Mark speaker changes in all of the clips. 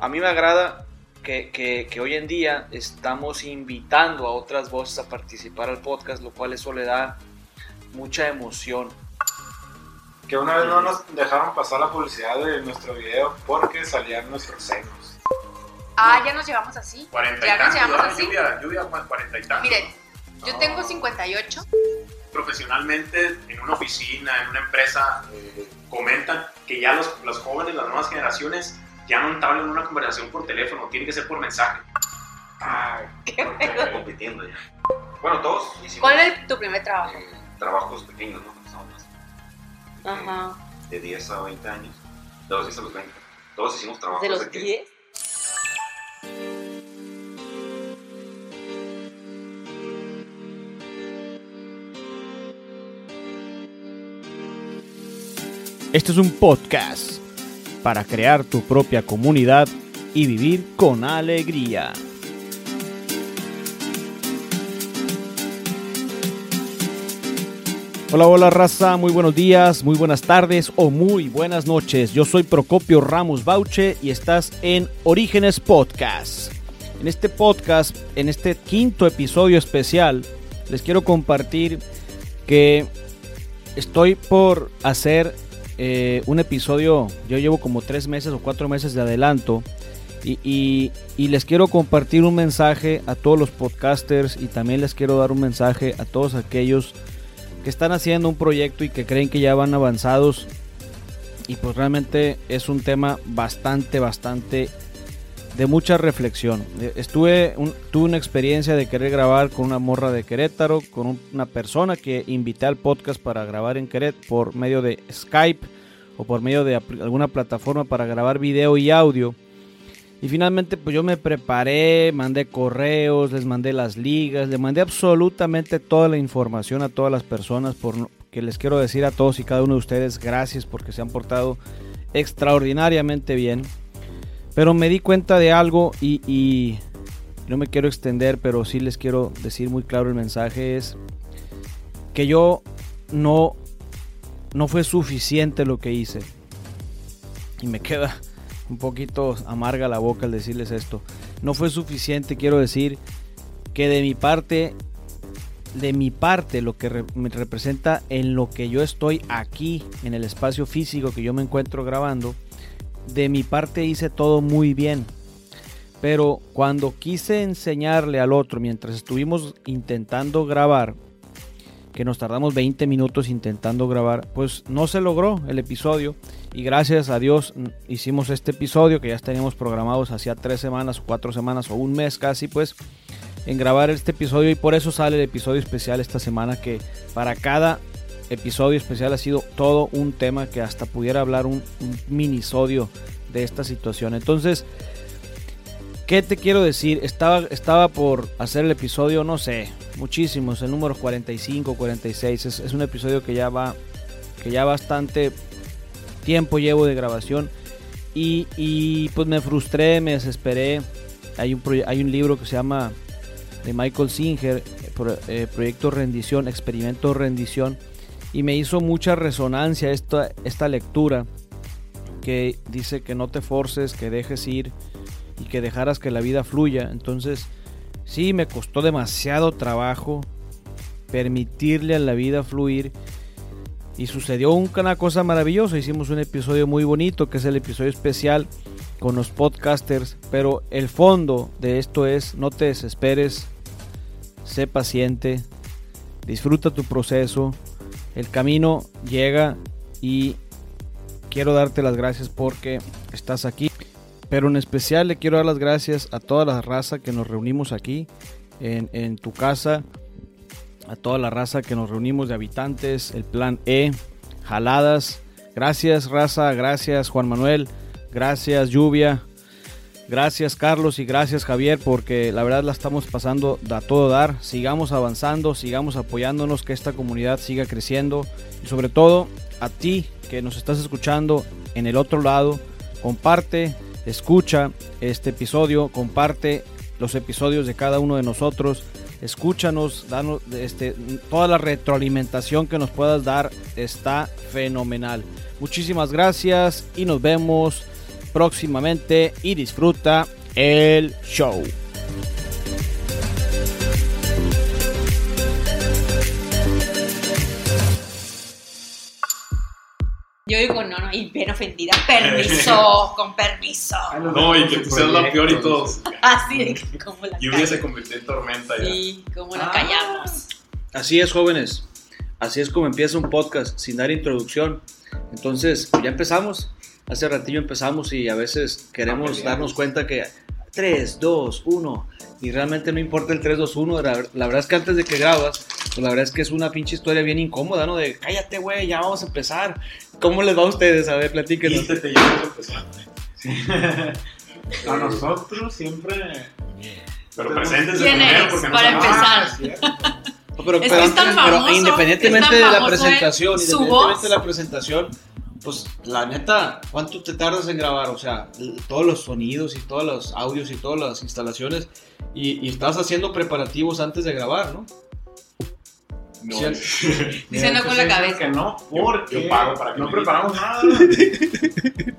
Speaker 1: a mí me agrada que, que, hoy en día estamos invitando a otras voces a participar al podcast, lo cual eso le da mucha emoción.
Speaker 2: Que una vez no nos dejaron pasar la publicidad de nuestro video porque salían nuestros senos.
Speaker 3: Ah, ya nos llevamos así.
Speaker 2: 40
Speaker 3: ya
Speaker 2: nos llevamos así. Lluvia, lluvia, 40 y tantos.
Speaker 3: Miren, yo tengo 58.
Speaker 2: Profesionalmente, en una oficina, en una empresa, eh, comentan que ya los, los jóvenes, las nuevas generaciones, ya no entablan una conversación por teléfono, tiene que ser por mensaje.
Speaker 4: Ah, ¿Qué pedo? compitiendo ya. Bueno, todos hicimos.
Speaker 3: ¿Cuál es tu primer trabajo?
Speaker 4: Eh, trabajos pequeños, ¿no? Empezamos más.
Speaker 3: Ajá.
Speaker 4: De 10 a 20 años. De los 10 a los 20. Todos hicimos trabajos.
Speaker 3: ¿De los 10?
Speaker 5: Este es un podcast para crear tu propia comunidad y vivir con alegría. Hola, hola raza, muy buenos días, muy buenas tardes o muy buenas noches. Yo soy Procopio Ramos Bauche y estás en Orígenes Podcast. En este podcast, en este quinto episodio especial, les quiero compartir que estoy por hacer eh, un episodio, yo llevo como tres meses o cuatro meses de adelanto y, les quiero compartir un mensaje a todos los podcasters y también les quiero dar un mensaje a todos aquellos que están haciendo un proyecto y que creen que ya van avanzados. Y pues realmente es un tema bastante, bastante de mucha reflexión. Eh, estuve tuve una experiencia de querer grabar con una morra de Querétaro, con una persona que invité al podcast para grabar en Querétaro por medio de Skype o por medio de alguna plataforma para grabar video y audio. Y finalmente pues yo me preparé, mandé correos, les mandé las ligas, le mandé absolutamente toda la información a todas las personas por que les quiero decir a todos y cada uno de ustedes gracias porque se han portado extraordinariamente bien. Pero me di cuenta de algo y, no me quiero extender, pero sí les quiero decir muy claro el mensaje es que yo no, no fue suficiente lo que hice. Y me queda un poquito amarga la boca al decirles esto. No fue suficiente, quiero decir que de mi parte, de mi parte, lo que me representa en lo que yo estoy aquí, en el espacio físico que yo me encuentro grabando, de mi parte hice todo muy bien. Pero cuando quise enseñarle al otro, mientras estuvimos intentando grabar, que nos tardamos 20 minutos intentando grabar, pues no se logró el episodio. Y gracias a Dios hicimos este episodio que ya teníamos programados hacía tres semanas, cuatro semanas o un mes casi, pues en grabar este episodio. Y por eso sale el episodio especial esta semana que para cada episodio especial ha sido todo un tema que hasta pudiera hablar un, minisodio de esta situación. Entonces, ¿qué te quiero decir? Estaba, estaba por hacer el episodio, no sé, muchísimos, el número 45, 46. Es, un episodio que ya va, que ya bastante tiempo llevo de grabación. Y, pues me frustré, me desesperé. Hay un, hay un libro que se llama de Michael Singer, eh, Proyecto Rendición, Experimento Rendición y me hizo mucha resonancia esta, esta lectura que dice que no te forces, que dejes ir y que dejaras que la vida fluya. Entonces, sí, me costó demasiado trabajo permitirle a la vida fluir. Y sucedió una cosa maravillosa. Hicimos un episodio muy bonito, que es el episodio especial con los podcasters. Pero el fondo de esto es, no te desesperes, sé paciente, disfruta tu proceso, el camino llega y quiero darte las gracias porque estás aquí. Pero en especial le quiero dar las gracias a toda la raza que nos reunimos aquí en, tu casa, a toda la raza que nos reunimos de habitantes, el plan E, jaladas. Gracias raza, gracias Juan Manuel, gracias Lluvia, Gracias Carlos y gracias Javier porque la verdad la estamos pasando a todo dar. Sigamos avanzando, sigamos apoyándonos, que esta comunidad siga creciendo y sobre todo a ti que nos estás escuchando en el otro lado, comparte, escucha este episodio, comparte los episodios de cada uno de nosotros, escúchanos, danos este, toda la retroalimentación que nos puedas dar está fenomenal. Muchísimas gracias y nos vemos próximamente y disfruta el show.
Speaker 3: Yo digo, no, no, y bien ofendida. Permiso, con permiso.
Speaker 2: No, y que tú seas la peor y todos.
Speaker 3: Así que, como la
Speaker 2: Lluvia se convirtió en tormenta ya.
Speaker 3: Sí, como la
Speaker 1: Ah.
Speaker 3: callamos.
Speaker 1: Así es, jóvenes. Así es como empieza un podcast, sin dar introducción. Entonces, ya empezamos. Hace ratillo empezamos y a veces queremos
Speaker 4: pelear.
Speaker 1: darnos cuenta que 3, 2, 1. Y realmente no importa el 3, 2, 1. La, la verdad es que antes de que grabas, pues la verdad es que es una pinche historia bien incómoda, ¿no? De cállate, güey, ya vamos a empezar. ¿Cómo les va a ustedes? A ver, platíquenos.
Speaker 2: Y te te llevas a
Speaker 6: nosotros siempre.
Speaker 2: Pero preséntense
Speaker 3: ¿Quién
Speaker 2: primero porque no
Speaker 3: Para
Speaker 2: sabemos.
Speaker 3: empezar.
Speaker 6: Ah.
Speaker 1: No, Pero,
Speaker 3: Es
Speaker 1: pero
Speaker 3: que es tan
Speaker 1: pero
Speaker 3: famoso,
Speaker 1: independientemente
Speaker 3: es tan
Speaker 1: de la
Speaker 3: él,
Speaker 1: presentación, independientemente
Speaker 3: voz.
Speaker 1: de la presentación, pues la neta, ¿cuánto te tardas en grabar? O sea, todos los sonidos y todos los audios y todas las instalaciones y, y estás haciendo preparativos antes de grabar, ¿no?
Speaker 2: No,
Speaker 3: no con la cabeza.
Speaker 6: Que no, porque
Speaker 2: yo pago para que
Speaker 6: no preparamos nada.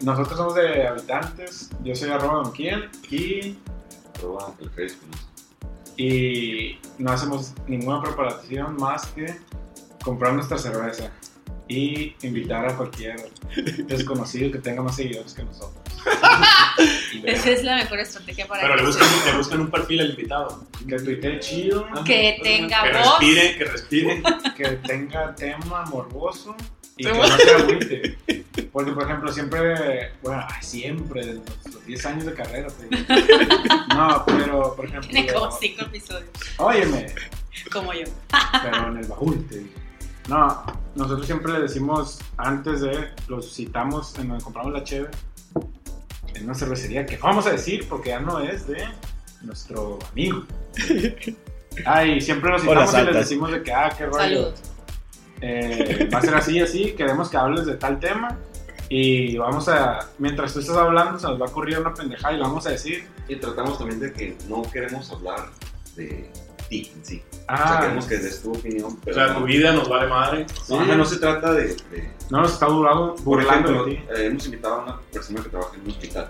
Speaker 6: Nosotros somos de habitantes. Yo soy arroba don Kiel y,
Speaker 4: Arroba el Facebook.
Speaker 6: y no hacemos ninguna preparación más que comprar nuestra cerveza y invitar a cualquier desconocido que tenga más seguidores que nosotros.
Speaker 3: Esa es la mejor estrategia para
Speaker 2: Pero le buscan, le buscan un perfil al invitado.
Speaker 6: que tuitee chido,
Speaker 3: que tenga
Speaker 2: Que
Speaker 3: voz.
Speaker 2: respire, que respire.
Speaker 6: que tenga tema morboso y que no se agüite. Porque, por ejemplo, siempre, bueno, siempre, los 10 años de carrera, te digo. No, pero, por ejemplo,
Speaker 3: Tiene como cinco episodios,
Speaker 6: óyeme,
Speaker 3: como yo.
Speaker 6: pero en el baúl, te digo. No, nosotros siempre le decimos, antes de, los citamos en donde compramos la cheve, en una cervecería que no vamos a decir porque ya no es de nuestro amigo. Ay, siempre los citamos y les decimos de que, ah, qué rollo. Eh, va a ser así, así, queremos que hables de tal tema y vamos a, mientras tú estás hablando, se nos va a ocurrir una pendejada y la vamos a decir.
Speaker 4: Y tratamos también de que no queremos hablar de ti en sí. o sea,
Speaker 6: Ah,
Speaker 4: queremos que des tu opinión.
Speaker 2: O
Speaker 4: Pero
Speaker 2: sea,
Speaker 4: no,
Speaker 2: tu vida nos vale madre.
Speaker 4: no, no, no se trata de. de-
Speaker 6: no nos está burlando,
Speaker 4: por ejemplo,
Speaker 6: de ti.
Speaker 4: eh, hemos invitado a una persona que trabaja en un hospital.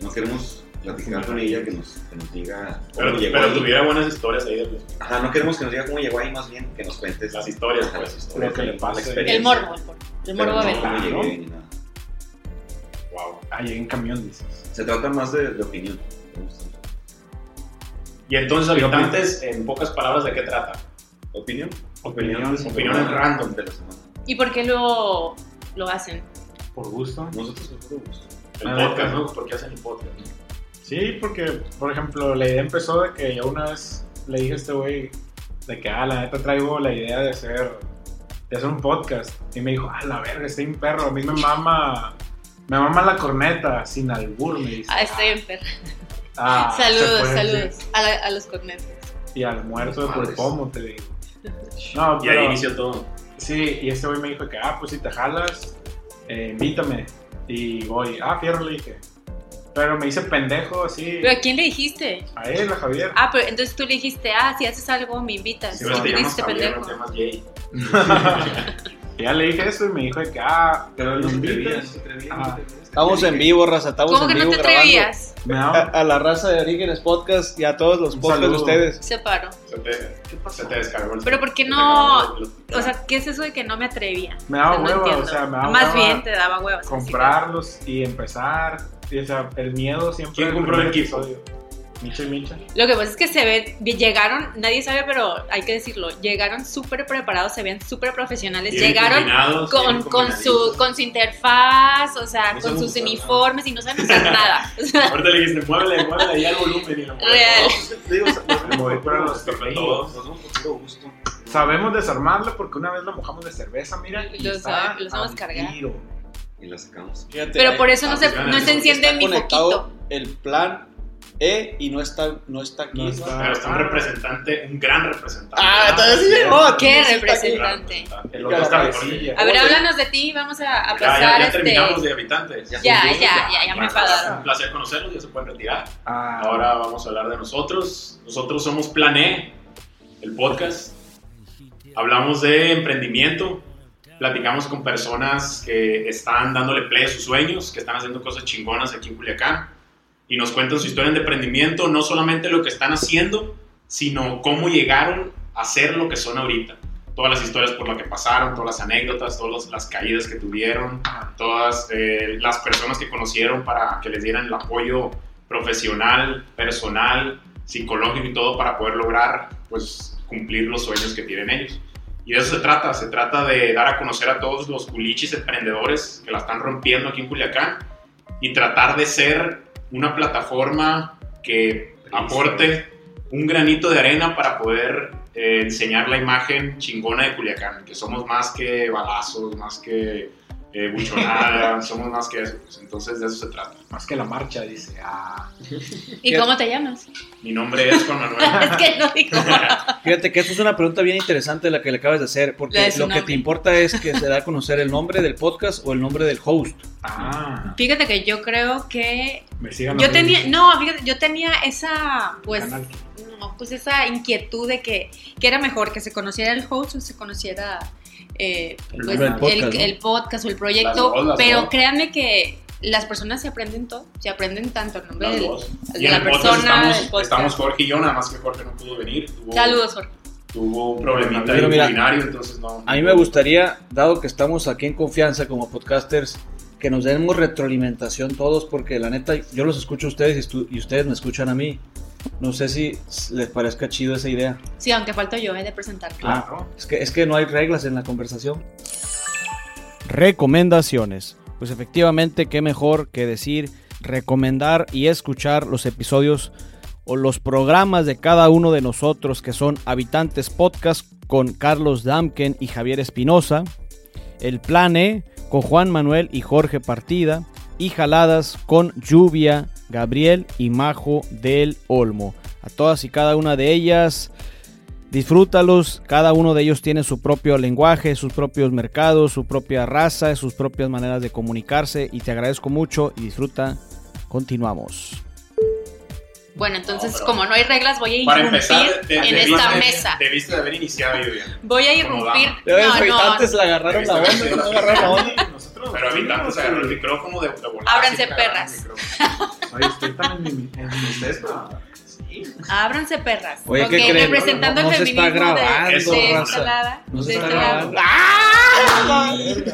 Speaker 4: No queremos platicar con ella, que nos, que nos diga cómo
Speaker 2: Pero,
Speaker 4: llegó
Speaker 2: pero
Speaker 4: ahí.
Speaker 2: tuviera buenas historias ahí. de-
Speaker 4: Ajá, no queremos que nos diga cómo llegó ahí, más bien que nos cuentes
Speaker 2: Las historias,
Speaker 4: Ajá,
Speaker 2: pues.
Speaker 4: las historias
Speaker 6: Lo que le
Speaker 4: experiencia.
Speaker 3: El morbo, el morbo. El morbo a
Speaker 4: no
Speaker 3: ver.
Speaker 4: cómo
Speaker 6: Claro.
Speaker 4: llegué ni nada.
Speaker 2: Wow.
Speaker 6: Ah, llegué en camión, dices.
Speaker 4: Se trata más de, de opinión. Me gusta.
Speaker 2: Y entonces, habitantes, en pocas palabras, ¿de qué trata?
Speaker 4: ¿Opinión?
Speaker 6: Opiniones.
Speaker 2: Opiniones random.
Speaker 4: de la semana.
Speaker 3: ¿Y por qué lo, lo hacen?
Speaker 6: Por gusto.
Speaker 4: Nosotros nos gusto.
Speaker 2: El
Speaker 6: Ah,
Speaker 2: podcast. ¿no? ¿Por qué hacen el podcast?
Speaker 6: Sí, porque, por ejemplo, la idea empezó de que yo una vez le dije a este güey de que, ah, la neta traigo la idea de hacer, de hacer un podcast. Y me dijo, ah, la verga, estoy un perro, a mí me mama, me mama la corneta, sin albur, me dice.
Speaker 3: Ah, estoy en perra.
Speaker 6: Ah,
Speaker 3: saludos, saludos. A, la- a los cornetos.
Speaker 6: Y al muerto de pulpomo, te digo. No,
Speaker 2: Y ahí
Speaker 6: pero,
Speaker 2: inició todo.
Speaker 6: sí, y este güey me dijo que, ah, pues si te jalas, eh, invítame. Y voy, ah, fierro, le dije. Pero me hice pendejo así.
Speaker 3: ¿Pero a quién le dijiste?
Speaker 6: A él, a Javier.
Speaker 3: Ah, pero entonces tú le dijiste, ah, si haces algo, me invitas.
Speaker 2: Te llamas no
Speaker 3: pendejo.
Speaker 2: te
Speaker 6: ya le dije eso y me dijo que, ah,
Speaker 4: Pero él no se
Speaker 6: ¿me
Speaker 4: atrevía, no
Speaker 6: invitas?
Speaker 4: se
Speaker 1: Estamos en vivo, raza, estamos
Speaker 3: ¿Cómo
Speaker 1: en
Speaker 3: que no
Speaker 1: vivo
Speaker 3: te
Speaker 1: grabando.
Speaker 3: atrevías?
Speaker 6: Me
Speaker 1: A, a la raza de Orígenes Podcast y a todos los podcasts de ustedes.
Speaker 3: Se paró.
Speaker 2: Se te, se te descargó el
Speaker 3: Pero ¿por qué no? O sea, ¿qué es eso de que no me atrevía?
Speaker 6: me daba hueva,
Speaker 3: entiendo.
Speaker 6: o sea, me daba
Speaker 3: Más
Speaker 6: hueva
Speaker 3: bien te daba huevos.
Speaker 6: comprarlos y empezar. Y, o sea, el miedo siempre.
Speaker 2: ¿Quién compró el equipo?
Speaker 6: episodio. Micha y Micha.
Speaker 3: Lo que pasa es que se ve, llegaron, nadie sabe, pero hay que decirlo, llegaron súper preparados, se ven súper profesionales,
Speaker 2: Vienen
Speaker 3: llegaron con, con, su, con su interfaz, o sea,
Speaker 4: No
Speaker 3: con sus
Speaker 4: usar
Speaker 3: uniformes y no saben usar nada. O sea,
Speaker 2: Ahorita le dijiste, muévele, muévele ahí al volumen y lo mueve
Speaker 3: Real.
Speaker 4: digo, vemos
Speaker 6: para los
Speaker 4: todos, nos puro gusto.
Speaker 6: Sabemos desarmarlo porque una vez lo mojamos de cerveza, mira. Y
Speaker 3: Lo sabe- lo sabemos cargar.
Speaker 6: tiro.
Speaker 4: Y la sacamos.
Speaker 1: Fíjate,
Speaker 3: pero por eso no se,
Speaker 2: Ah,
Speaker 3: no se
Speaker 2: está
Speaker 3: enciende mi
Speaker 1: conectado
Speaker 3: foquito.
Speaker 1: el plan E y no está, no está aquí.
Speaker 6: No está.
Speaker 2: Pero está un representante, un gran representante.
Speaker 1: Ah, entonces sí
Speaker 6: sí.
Speaker 1: llegó.
Speaker 3: ¿Qué representante?
Speaker 6: El
Speaker 1: Ya
Speaker 6: otro está.
Speaker 3: A ver, háblanos de ti, vamos a, a
Speaker 2: Ya,
Speaker 3: pasar
Speaker 2: ya, ya
Speaker 3: este...
Speaker 2: terminamos de habitantes.
Speaker 3: Ya, ya, ya, ya me enfadaron.
Speaker 2: Un placer conocerlos, ya se pueden retirar.
Speaker 6: Ah,
Speaker 2: Ahora vamos a hablar de nosotros. Nosotros somos Plan E, el podcast. Hablamos de emprendimiento, platicamos con personas que están dándole play a sus sueños, que están haciendo cosas chingonas aquí en Culiacán y nos cuentan su historia de emprendimiento, no solamente lo que están haciendo, sino cómo llegaron a ser lo que son ahorita. Todas las historias por las que pasaron, todas las anécdotas, todas las caídas que tuvieron, todas eh, las personas que conocieron para que les dieran el apoyo profesional, personal, psicológico y todo para poder lograr pues cumplir los sueños que tienen ellos. Y de eso se trata, se trata de dar a conocer a todos los culichis emprendedores que la están rompiendo aquí en Culiacán y tratar de ser una plataforma que aporte un granito de arena para poder eh, enseñar la imagen chingona de Culiacán, que somos más que balazos, más que eh, buchonada, somos más que eso. pues, entonces de eso se trata.
Speaker 6: Más que la marcha, dice. Ah.
Speaker 3: ¿Y cómo te llamas?
Speaker 2: Mi nombre es Juan Manuel.
Speaker 3: es que no digo.
Speaker 1: Fíjate que esto es una pregunta bien interesante la que le acabas de hacer, porque lo que te
Speaker 3: nombre.
Speaker 1: importa es que se da a conocer el nombre del podcast o el nombre del host.
Speaker 6: Ah.
Speaker 3: Fíjate que yo creo que
Speaker 6: Me sigan
Speaker 3: yo tenía, no, fíjate, yo tenía esa, pues,
Speaker 6: Canal.
Speaker 3: no, pues esa inquietud de que, que era mejor que se conociera el host o se conociera eh,
Speaker 1: El
Speaker 3: pues,
Speaker 1: podcast,
Speaker 3: el,
Speaker 1: ¿no?
Speaker 3: el podcast o el proyecto,
Speaker 2: las
Speaker 3: pero créanme que las personas se aprenden todo, se aprenden tanto el nombre del- de
Speaker 2: Y
Speaker 3: la persona,
Speaker 2: estamos, Jorge y yo, nada más que Jorge no pudo venir. Tuvo,
Speaker 3: Saludos, Jorge.
Speaker 2: Tuvo un problemita
Speaker 1: Pero
Speaker 2: ahí
Speaker 1: mira,
Speaker 2: culinario, entonces no.
Speaker 1: A mí me gustaría, dado que estamos aquí en confianza como podcasters, que nos demos retroalimentación todos, porque la neta, yo los escucho a ustedes y, y ustedes me escuchan a mí. No sé si les parezca chido esa idea.
Speaker 3: Sí, aunque falto yo eh, de presentar.
Speaker 6: Claro.
Speaker 1: Es que, es que no hay reglas en la conversación.
Speaker 5: Recomendaciones. Pues efectivamente, qué mejor que decir recomendar y escuchar los episodios o los programas de cada uno de nosotros que son Habitantes Podcast con Carlos Damken y Javier Espinosa, El Plane con Juan Manuel y Jorge Partida y Jaladas con Lluvia, Gabriel y Majo del Olmo. A todas y cada una de ellas Disfrútalos, cada uno de ellos tiene su propio lenguaje, sus propios mercados, su propia raza, sus propias maneras de comunicarse y te agradezco mucho y disfruta. Continuamos.
Speaker 3: Bueno, entonces,
Speaker 2: No,
Speaker 3: como no hay reglas, voy a
Speaker 2: Para
Speaker 3: irrumpir
Speaker 2: empezar, de- de-
Speaker 3: en
Speaker 2: debiste
Speaker 3: esta
Speaker 2: de-
Speaker 3: mesa.
Speaker 2: Debiste de haber iniciado yo ya.
Speaker 3: Voy a irrumpir. No, no,
Speaker 1: habitantes le agarraron la onda, no agarraron la onda.
Speaker 6: Nosotros.
Speaker 2: Pero habitantes agarró el micrófono de, de volada,
Speaker 3: Ábranse, perras.
Speaker 2: micrófono.
Speaker 6: Oye, estoy tan en mi.
Speaker 2: Sí.
Speaker 3: ábranse perras.
Speaker 1: Oye, ¿qué creen?
Speaker 3: representando
Speaker 1: No- no
Speaker 3: el
Speaker 1: se está
Speaker 3: feminismo de-
Speaker 1: grabando,
Speaker 3: de, esta
Speaker 1: raza. No se
Speaker 3: de
Speaker 1: está
Speaker 3: este lado.
Speaker 1: grabando.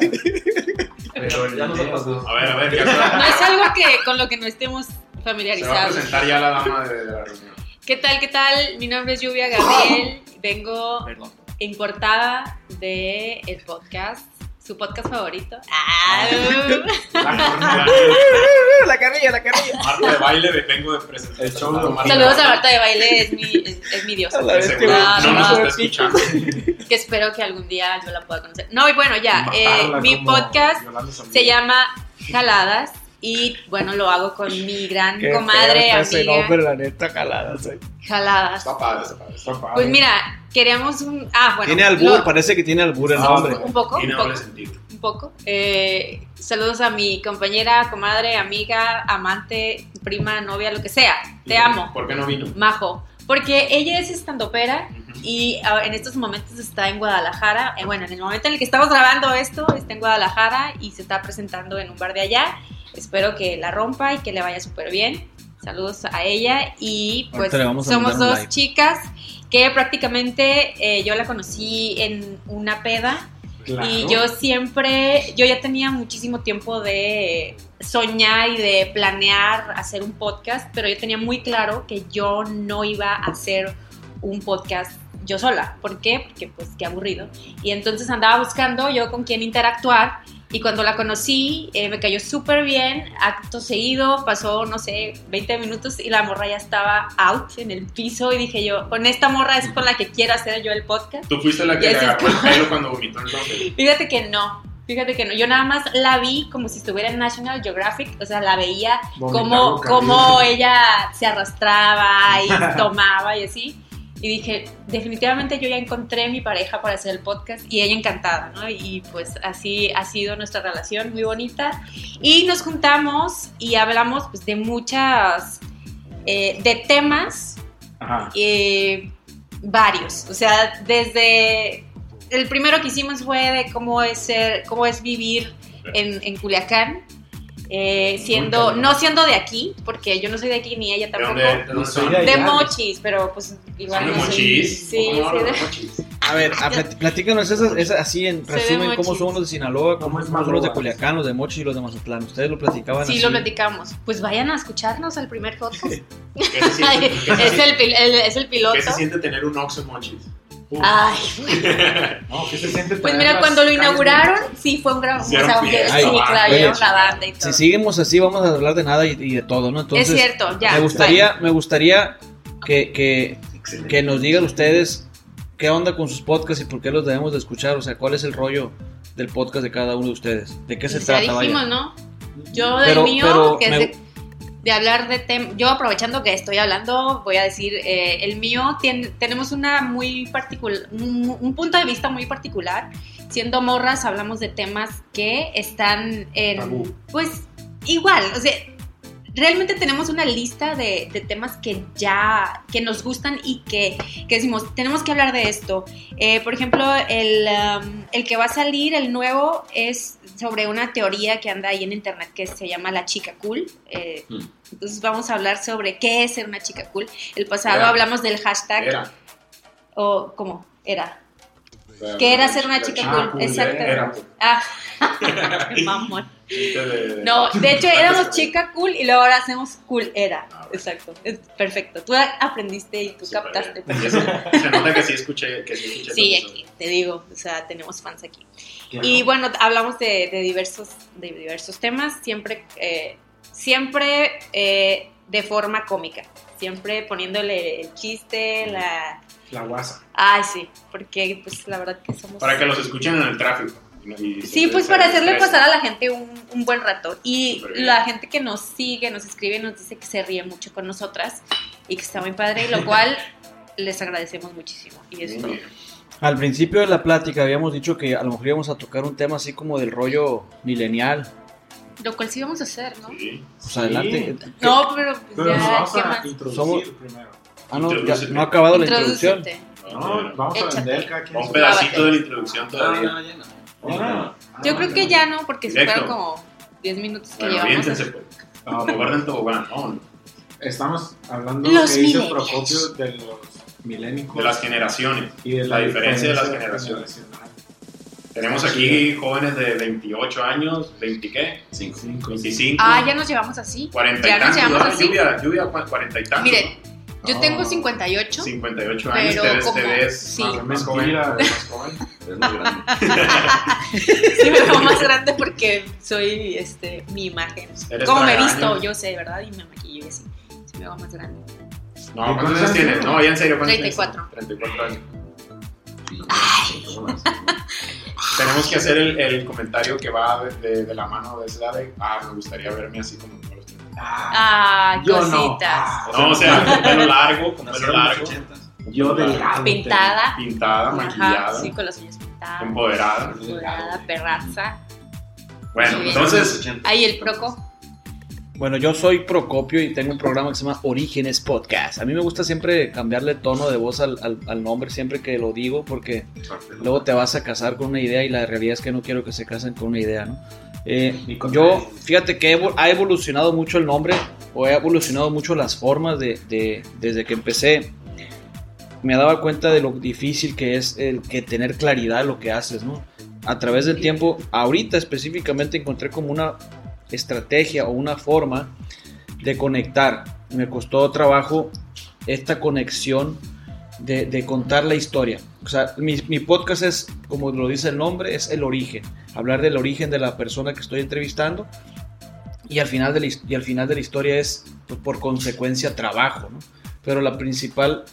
Speaker 6: Pero ya nos ha pasado.
Speaker 2: A ver, a ver, ya se,
Speaker 3: No es algo que con lo que no estemos
Speaker 2: se va a
Speaker 3: familiarizados.
Speaker 2: presentar ya la dama de, de la reunión.
Speaker 3: ¿Qué tal? ¿Qué tal? Mi nombre es Lluvia Gabriel. Vengo
Speaker 1: Perdón.
Speaker 3: importada de el podcast, su podcast favorito. Ah,
Speaker 1: La carrilla, la carrilla.
Speaker 2: Marta de baile, de- vengo de presentar.
Speaker 6: El show de Omar.
Speaker 3: Saludos a Marta de Baile, es mi, es, es mi diosa. No,
Speaker 2: no
Speaker 3: no,
Speaker 2: nos
Speaker 3: no.
Speaker 2: está escuchando.
Speaker 3: Que espero que algún día yo la pueda conocer. No, y bueno, ya, eh, mi podcast se llama Jaladas y bueno, lo hago con mi gran
Speaker 1: Qué
Speaker 3: comadre,
Speaker 1: ese
Speaker 3: amiga.
Speaker 1: nombre, la neta, jaladas. eh.
Speaker 3: Jaladas.
Speaker 2: Está padre, está padre.
Speaker 6: Está padre.
Speaker 3: Pues mira, queríamos un... Ah, bueno.
Speaker 1: Tiene albur,
Speaker 3: lo-
Speaker 1: parece que tiene albur el
Speaker 6: Ah,
Speaker 1: nombre.
Speaker 3: Un poco,
Speaker 2: Tiene
Speaker 3: un poco.
Speaker 2: sentido.
Speaker 3: un poco. Eh, saludos a mi compañera, comadre, amiga, amante, prima, novia, lo que sea. Te amo,
Speaker 2: ¿Por qué no vino?
Speaker 3: Majo. Porque ella es estandopera y ah, en estos momentos está en Guadalajara. Eh, bueno, en el momento en el que estamos grabando esto, está en Guadalajara y se está presentando en un bar de allá. Espero que la rompa y que le vaya súper bien. Saludos a ella y pues somos dos
Speaker 1: like.
Speaker 3: chicas que prácticamente eh, yo la conocí en una peda
Speaker 6: Claro.
Speaker 3: y yo siempre, yo ya tenía muchísimo tiempo de soñar y de planear hacer un podcast, pero yo tenía muy claro que yo no iba a hacer un podcast yo sola. ¿Por qué? Porque pues qué aburrido. Y entonces andaba buscando yo con quién interactuar y cuando la conocí eh, me cayó súper bien. Acto seguido pasó, no sé, 20 minutos y la morra ya estaba out en el piso y dije yo, con esta morra es con la que quiero hacer yo el podcast.
Speaker 2: Tú fuiste la que le agarró el pelo cuando vomitó entonces.
Speaker 3: Fíjate que no. Fíjate que no, yo nada más la vi como si estuviera en National Geographic, o sea, la veía como, como ella se arrastraba y tomaba y así. Y dije, definitivamente yo ya encontré mi pareja para hacer el podcast y ella encantada, ¿no? Y pues así ha sido nuestra relación, muy bonita. Y nos juntamos y hablamos pues de muchas, eh, de temas eh, varios, o sea, desde el primero que hicimos fue de cómo es ser, cómo es vivir en, en Culiacán. Eh, siendo, no siendo de aquí, porque yo no soy de aquí ni ella
Speaker 2: ¿De
Speaker 3: tampoco.
Speaker 2: de
Speaker 6: soy de
Speaker 3: mochis, pero pues igual
Speaker 2: ¿Son de
Speaker 3: no soy-
Speaker 2: mochis?
Speaker 3: Sí,
Speaker 2: ¿Cómo
Speaker 3: sí, de-
Speaker 2: mochis?
Speaker 5: A ver, a plat- platícanos esas, esas así en resumen cómo son los de Sinaloa, cómo
Speaker 6: ¿Cómo es
Speaker 5: son los de? Culiacán, los de Mochis y los de Mazatlán. Ustedes lo platicaban
Speaker 3: Sí,
Speaker 5: así.
Speaker 3: lo platicamos. Pues vayan a escucharnos al primer podcast.
Speaker 2: ¿Qué se siente, qué se
Speaker 3: es, el, es el piloto.
Speaker 2: qué se siente tener un Oxxo mochis?
Speaker 6: Uf,
Speaker 3: Ay,
Speaker 6: no, ¿qué se siente
Speaker 3: pues mira, cuando lo inauguraron, sí fue un gran. O
Speaker 2: Hicieron
Speaker 3: sea,
Speaker 2: fiesta,
Speaker 3: sí,
Speaker 2: banda,
Speaker 3: claro,
Speaker 5: oye,
Speaker 3: llevaron la banda y todo.
Speaker 5: Si seguimos así, vamos a hablar de nada y, y de todo, ¿no? Entonces,
Speaker 3: es cierto, ya.
Speaker 5: me gustaría, me gustaría que, que, que nos digan ustedes qué onda con sus podcasts y por qué los debemos de escuchar. O sea, cuál es el rollo del podcast de cada uno de ustedes. ¿De qué se
Speaker 3: Pues ya
Speaker 5: trata? Vaya?
Speaker 3: dijimos, ¿no? Yo del
Speaker 5: Pero-
Speaker 3: mío,
Speaker 5: pero
Speaker 3: que es
Speaker 5: me-
Speaker 3: de, de hablar de temas. Yo aprovechando que estoy hablando, voy a decir, eh, el mío tiene, tenemos una muy particular, un, un punto de vista muy particular. Siendo morras, hablamos de temas que están en.
Speaker 6: Tabú.
Speaker 3: Pues igual, o sea. Realmente tenemos una lista de, de temas que ya, que nos gustan y que, que decimos, tenemos que hablar de esto. Eh, por ejemplo, el, um, el que va a salir, el nuevo, es sobre una teoría que anda ahí en internet que se llama la chica cool. Eh,
Speaker 4: Mm.
Speaker 3: Entonces vamos a hablar sobre qué es ser una chica cool. El pasado
Speaker 2: Era.
Speaker 3: hablamos del hashtag,
Speaker 2: Era.
Speaker 3: o ¿cómo? Era. ¿Qué era ser una chica cool?
Speaker 6: cool,
Speaker 3: Exacto.
Speaker 2: Era.
Speaker 3: Ah, mamón. No, de hecho éramos chica cool y luego ahora hacemos cool era.
Speaker 2: Ah.
Speaker 3: Exacto. Es perfecto. Tú aprendiste y tú captaste.
Speaker 2: se nota que sí escuché. Que sí, escuché
Speaker 3: Sí, aquí, te digo, o sea, tenemos fans aquí. Y bueno, hablamos de, de diversos, de diversos temas, siempre, eh, siempre eh, de forma cómica, siempre poniéndole el chiste, la...
Speaker 6: La guasa.
Speaker 3: Ay, sí, porque pues la verdad que somos...
Speaker 2: Para que los escuchen en el tráfico.
Speaker 3: Sí, pues para hacerle pasar a la gente un, un buen rato. Y la gente que nos sigue, nos escribe, nos dice que se ríe mucho con nosotras y que está muy padre, y lo cual les agradecemos muchísimo. Y es todo.
Speaker 5: Al principio de la plática habíamos dicho que a lo mejor íbamos a tocar un tema así como del rollo milenial.
Speaker 3: Lo cual sí vamos a hacer, ¿no?
Speaker 2: Sí.
Speaker 5: Pues
Speaker 6: Sí.
Speaker 5: adelante.
Speaker 3: No, pero pues
Speaker 6: Pero nos
Speaker 3: ya,
Speaker 6: vamos
Speaker 3: ¿qué
Speaker 6: a
Speaker 3: más?
Speaker 6: introducir
Speaker 5: Somos-
Speaker 6: primero.
Speaker 5: Ah, no, ya- no ha acabado la introducción.
Speaker 3: Introdúcete.
Speaker 6: No, vamos a
Speaker 3: Échate.
Speaker 6: vender cada quien
Speaker 2: Un pedacito
Speaker 3: Lávate.
Speaker 2: de la introducción todavía.
Speaker 4: No, ya no.
Speaker 6: Ah,
Speaker 3: Yo
Speaker 6: ah,
Speaker 3: creo que ya no, porque se fueron como 10 minutos que
Speaker 2: Bueno,
Speaker 3: llevamos.
Speaker 2: aviéntense, pues.
Speaker 6: No,
Speaker 2: Como guarden tobogán. No,
Speaker 6: Estamos hablando
Speaker 3: Los
Speaker 6: que dice. Procopio de los milénicos
Speaker 2: de las generaciones.
Speaker 6: y de
Speaker 2: la diferencia de las generaciones. Tenemos aquí jóvenes de 28 años, 20 qué,
Speaker 4: Cinco.
Speaker 6: Cinco.
Speaker 2: 25,
Speaker 3: Ah, ya nos llevamos así.
Speaker 2: 40
Speaker 3: ya
Speaker 2: y
Speaker 3: nos
Speaker 2: tantos.
Speaker 3: llevamos
Speaker 2: ¿no?
Speaker 3: así.
Speaker 2: Lluvia, lluvia, ¿cu- 40 y tantos.
Speaker 3: Miren, yo
Speaker 6: No.
Speaker 3: tengo 58.
Speaker 2: 58 años,
Speaker 3: pero
Speaker 2: te ves,
Speaker 3: como-
Speaker 2: te ves
Speaker 3: sí.
Speaker 2: más, más joven.
Speaker 6: Más joven.
Speaker 4: Es más grande.
Speaker 3: Sí, me veo más grande porque soy este, mi imagen. Como me he visto, yo sé, ¿verdad? Y me maquillo y así. Sí, me veo más grande.
Speaker 2: No, ¿cuántos años tienes? No, ya en serio, ¿cuántos tienes?
Speaker 3: 34.
Speaker 2: 34 años. Tenemos que hacer el, el comentario que va de, de- de la mano de esa edad de, ah, me gustaría verme así como los.
Speaker 3: Ah,
Speaker 6: Yo no.
Speaker 3: cositas.
Speaker 6: Ah,
Speaker 2: No, o sea, con pelo largo, con pelo largo.
Speaker 6: Yo delgado.
Speaker 3: Pintada.
Speaker 2: pintada,
Speaker 3: Ajá,
Speaker 2: maquillada,
Speaker 3: sí, con las uñas pintadas.
Speaker 2: empoderada.
Speaker 3: Dorada, perraza.
Speaker 2: Bueno, entonces,
Speaker 3: Ahí el proco.
Speaker 5: Bueno, yo soy Procopio y tengo un programa que se llama Orígenes Podcast. A mí me gusta siempre cambiarle tono de voz al, al- al nombre siempre que lo digo porque luego te vas a casar con una idea y la realidad es que no quiero que se casen con una idea, ¿no? Eh, yo, fíjate que ha evolucionado mucho el nombre o ha evolucionado mucho las formas de, de- desde que empecé. Me daba cuenta de lo difícil que es el que tener claridad en lo que haces, ¿no? A través del tiempo, ahorita específicamente encontré como una estrategia o una forma de conectar. Me costó trabajo esta conexión de, de contar la historia. O sea, mi, mi podcast es, como lo dice el nombre, es el origen. Hablar del origen de la persona que estoy entrevistando. Y al final de la, y al final de la historia es, pues, por consecuencia, trabajo. ¿no? Pero la principal,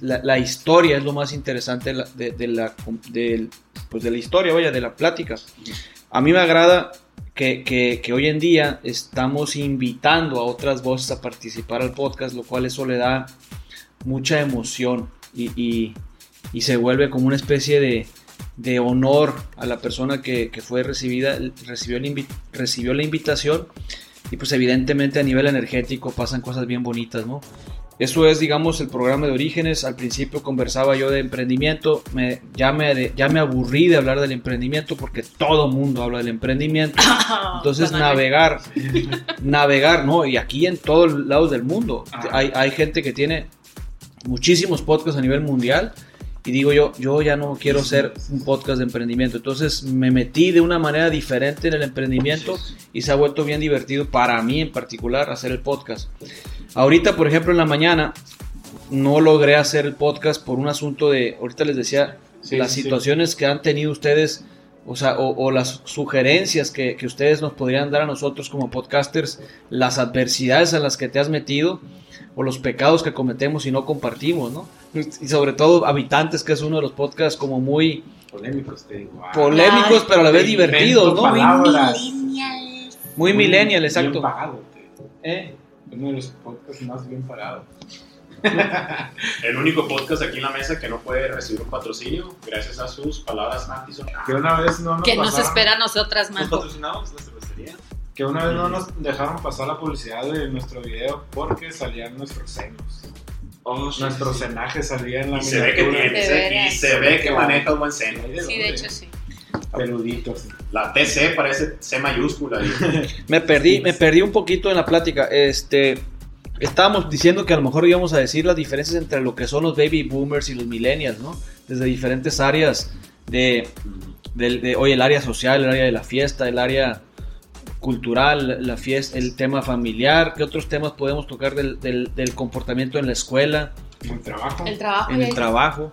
Speaker 5: la, la historia es lo más interesante de de, de la, del- pues, de la historia, vaya, de la plática. A mí me agrada que, que- que hoy en día estamos invitando a otras voces a participar al podcast, lo cual eso le da mucha emoción y, y- y se vuelve como una especie de, de honor a la persona que, que fue recibida, recibió, el invi- recibió la invitación y pues evidentemente a nivel energético pasan cosas bien bonitas, ¿no? Eso es, digamos, el programa de Orígenes. Al principio conversaba yo de emprendimiento. Me, ya, me, ya me aburrí de hablar del emprendimiento porque todo mundo habla del emprendimiento. Entonces, navegar, navegar, ¿no? Y aquí en todos lados del mundo.
Speaker 6: Ajá.
Speaker 5: Hay, hay gente que tiene muchísimos podcasts a nivel mundial. Y digo yo, yo ya no quiero hacer un podcast de emprendimiento. Entonces me metí de una manera diferente en el emprendimiento y se ha vuelto bien divertido para mí en particular hacer el podcast. Ahorita, por ejemplo, en la mañana no logré hacer el podcast por un asunto de, ahorita les decía,
Speaker 6: Sí,
Speaker 5: las
Speaker 6: sí, sí.
Speaker 5: situaciones que han tenido ustedes, o sea, o, o las sugerencias que, que ustedes nos podrían dar a nosotros como podcasters, las adversidades a las que te has metido o los pecados que cometemos y no compartimos, ¿no? Y sobre todo habitantes, que es uno de los podcasts como muy
Speaker 6: Polémicos, te digo. Ah,
Speaker 5: polémicos,
Speaker 3: Ay,
Speaker 5: pero a la vez divertidos, ¿no?
Speaker 6: palabras.
Speaker 3: Millennials.
Speaker 5: Muy millennial,
Speaker 6: Bien
Speaker 5: exacto.
Speaker 6: pagado, te digo.
Speaker 5: ¿Eh?
Speaker 6: Uno de los podcasts más bien pagados.
Speaker 2: El único podcast aquí en la mesa que no puede recibir un patrocinio gracias a sus palabras anti
Speaker 6: Que una vez no nos
Speaker 3: Que nos espera a nosotras,
Speaker 4: ¿Nos
Speaker 3: Majo.
Speaker 4: patrocinamos la cervecería?
Speaker 6: Que una vez no nos dejaron pasar la publicidad de nuestro video porque salían nuestros senos.
Speaker 4: Oh, sí,
Speaker 6: Nuestro
Speaker 4: sí,
Speaker 6: cenaje salía en la
Speaker 2: Y se ve que tiene, se- y se ve que maneja un buen seno.
Speaker 3: Sí, de hecho sí.
Speaker 6: Peluditos.
Speaker 2: La TC parece C mayúscula.
Speaker 5: Me perdí, me perdí un poquito en la plática. Este, estábamos diciendo que a lo mejor íbamos a decir las diferencias entre lo que son los baby boomers y los millennials, ¿no? Desde diferentes áreas de, hoy el área social, el área de la fiesta, el área cultural, la fiesta, el tema familiar. ¿Qué otros temas podemos tocar del, del- del comportamiento en la escuela,
Speaker 6: En el trabajo.
Speaker 3: El trabajo.
Speaker 5: en el trabajo?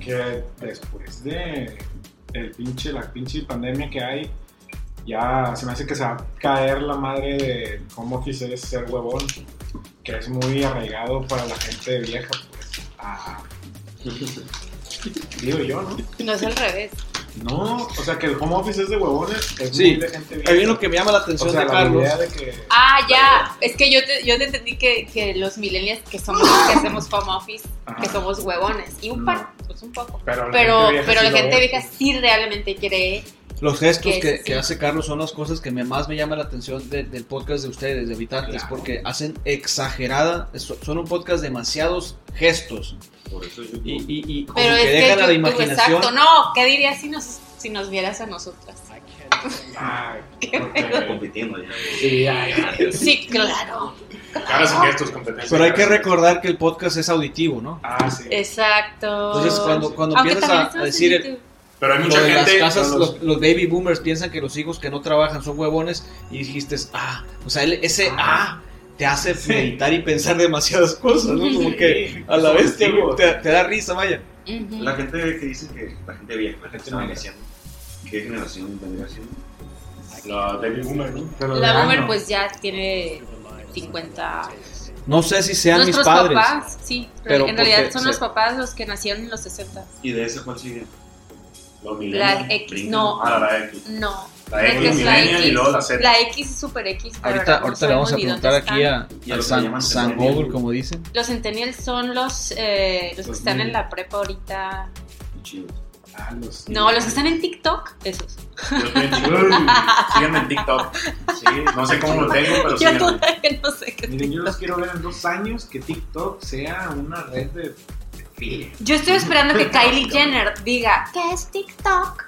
Speaker 6: que después de el pinche, la pinche pandemia que hay, ya se me hace que se va a caer la madre de cómo office es ser huevón, que es muy arraigado para la gente vieja, pues. Ah. Digo yo, ¿no?
Speaker 3: No es al revés.
Speaker 6: No, o sea que el home office es de huevones, es
Speaker 5: Sí.
Speaker 6: muy de gente vieja.
Speaker 5: Hay uno que me llama la
Speaker 6: o
Speaker 5: atención
Speaker 6: sea,
Speaker 5: de
Speaker 6: la
Speaker 5: Carlos.
Speaker 6: idea de que
Speaker 3: Ah, ya. Es que yo te, yo te entendí que, que los millennials que somos los que hacemos home office,
Speaker 6: Ajá.
Speaker 3: que somos huevones. Y un par, pues un poco.
Speaker 6: pero la
Speaker 3: Pero,
Speaker 6: gente vieja
Speaker 3: pero
Speaker 6: sí
Speaker 3: la
Speaker 6: lo
Speaker 3: gente
Speaker 6: ve.
Speaker 3: vieja sí realmente cree.
Speaker 5: Los gestos
Speaker 3: Que
Speaker 5: que,
Speaker 3: sí.
Speaker 5: que hace Carlos son las cosas que me, más me llama la atención de- del podcast de ustedes, de Habitantes,
Speaker 6: Claro.
Speaker 5: porque hacen exagerada, so- son un podcast demasiados gestos
Speaker 4: Por eso yo.
Speaker 5: y, y, y como
Speaker 3: Pero
Speaker 5: que
Speaker 3: es que
Speaker 5: dejan a la imaginación.
Speaker 3: exacto. No, ¿qué dirías si nos, si nos vieras a nosotras?
Speaker 6: Ay,
Speaker 3: Qué
Speaker 6: porque-
Speaker 4: compitiendo ya.
Speaker 6: Sí, ay, ay.
Speaker 3: Sí, claro.
Speaker 2: Caras y gestos, competencia.
Speaker 5: Pero hay que recordar que el podcast es auditivo, ¿no?
Speaker 6: Ah, sí.
Speaker 3: Exacto.
Speaker 5: Entonces cuando, cuando
Speaker 3: Aunque
Speaker 5: empiezas a, decir el-.
Speaker 2: Pero hay
Speaker 5: lo
Speaker 2: mucha
Speaker 5: de las
Speaker 2: gente.
Speaker 5: casas,
Speaker 6: son los-
Speaker 5: los, baby boomers piensan que los hijos que no trabajan son huevones y dijiste, ah, o sea, el- ese ah, te hace meditar y pensar demasiadas cosas, ¿no? Como que a la vez te, te- te da risa, vaya.
Speaker 3: Ujú.
Speaker 4: La gente que dice que la gente vieja, la gente diciendo. ¿Qué generación vendría siendo?
Speaker 2: La baby boomer, ¿no?
Speaker 6: Pero de
Speaker 3: La boomer pues ya tiene 50.
Speaker 5: No sé si sean mis
Speaker 3: Nuestros
Speaker 5: padres.
Speaker 3: papás, sí.
Speaker 5: Pero
Speaker 3: en realidad
Speaker 5: porque
Speaker 3: son
Speaker 5: se-
Speaker 3: los papás los que nacieron en los 60.
Speaker 4: ¿Y de ese cuál sigue?
Speaker 2: Los
Speaker 3: La
Speaker 2: millennials.
Speaker 3: X,
Speaker 4: brincan.
Speaker 3: no,
Speaker 2: Ah, la X.
Speaker 3: no.
Speaker 2: La X
Speaker 3: es la
Speaker 2: millennial y
Speaker 3: X.
Speaker 2: luego la Z.
Speaker 3: La X es super X. la
Speaker 5: Ahorita, ahorita le vamos a preguntar aquí a, al San, San. Google, como dicen.
Speaker 3: Los centennials son los, eh, los que
Speaker 6: Los
Speaker 3: están en la prepa ahorita.
Speaker 4: Chido.
Speaker 6: Ah, los-
Speaker 3: No, los que están en TikTok, esos.
Speaker 2: Síganme en TikTok. Sí, no sé cómo lo tengo, pero
Speaker 3: Yo
Speaker 2: síganme.
Speaker 3: todavía no sé qué.
Speaker 6: Miren, yo los quiero ver en dos años que TikTok sea una red de,
Speaker 3: Yo estoy esperando que Kylie Jenner diga, ¿qué es TikTok?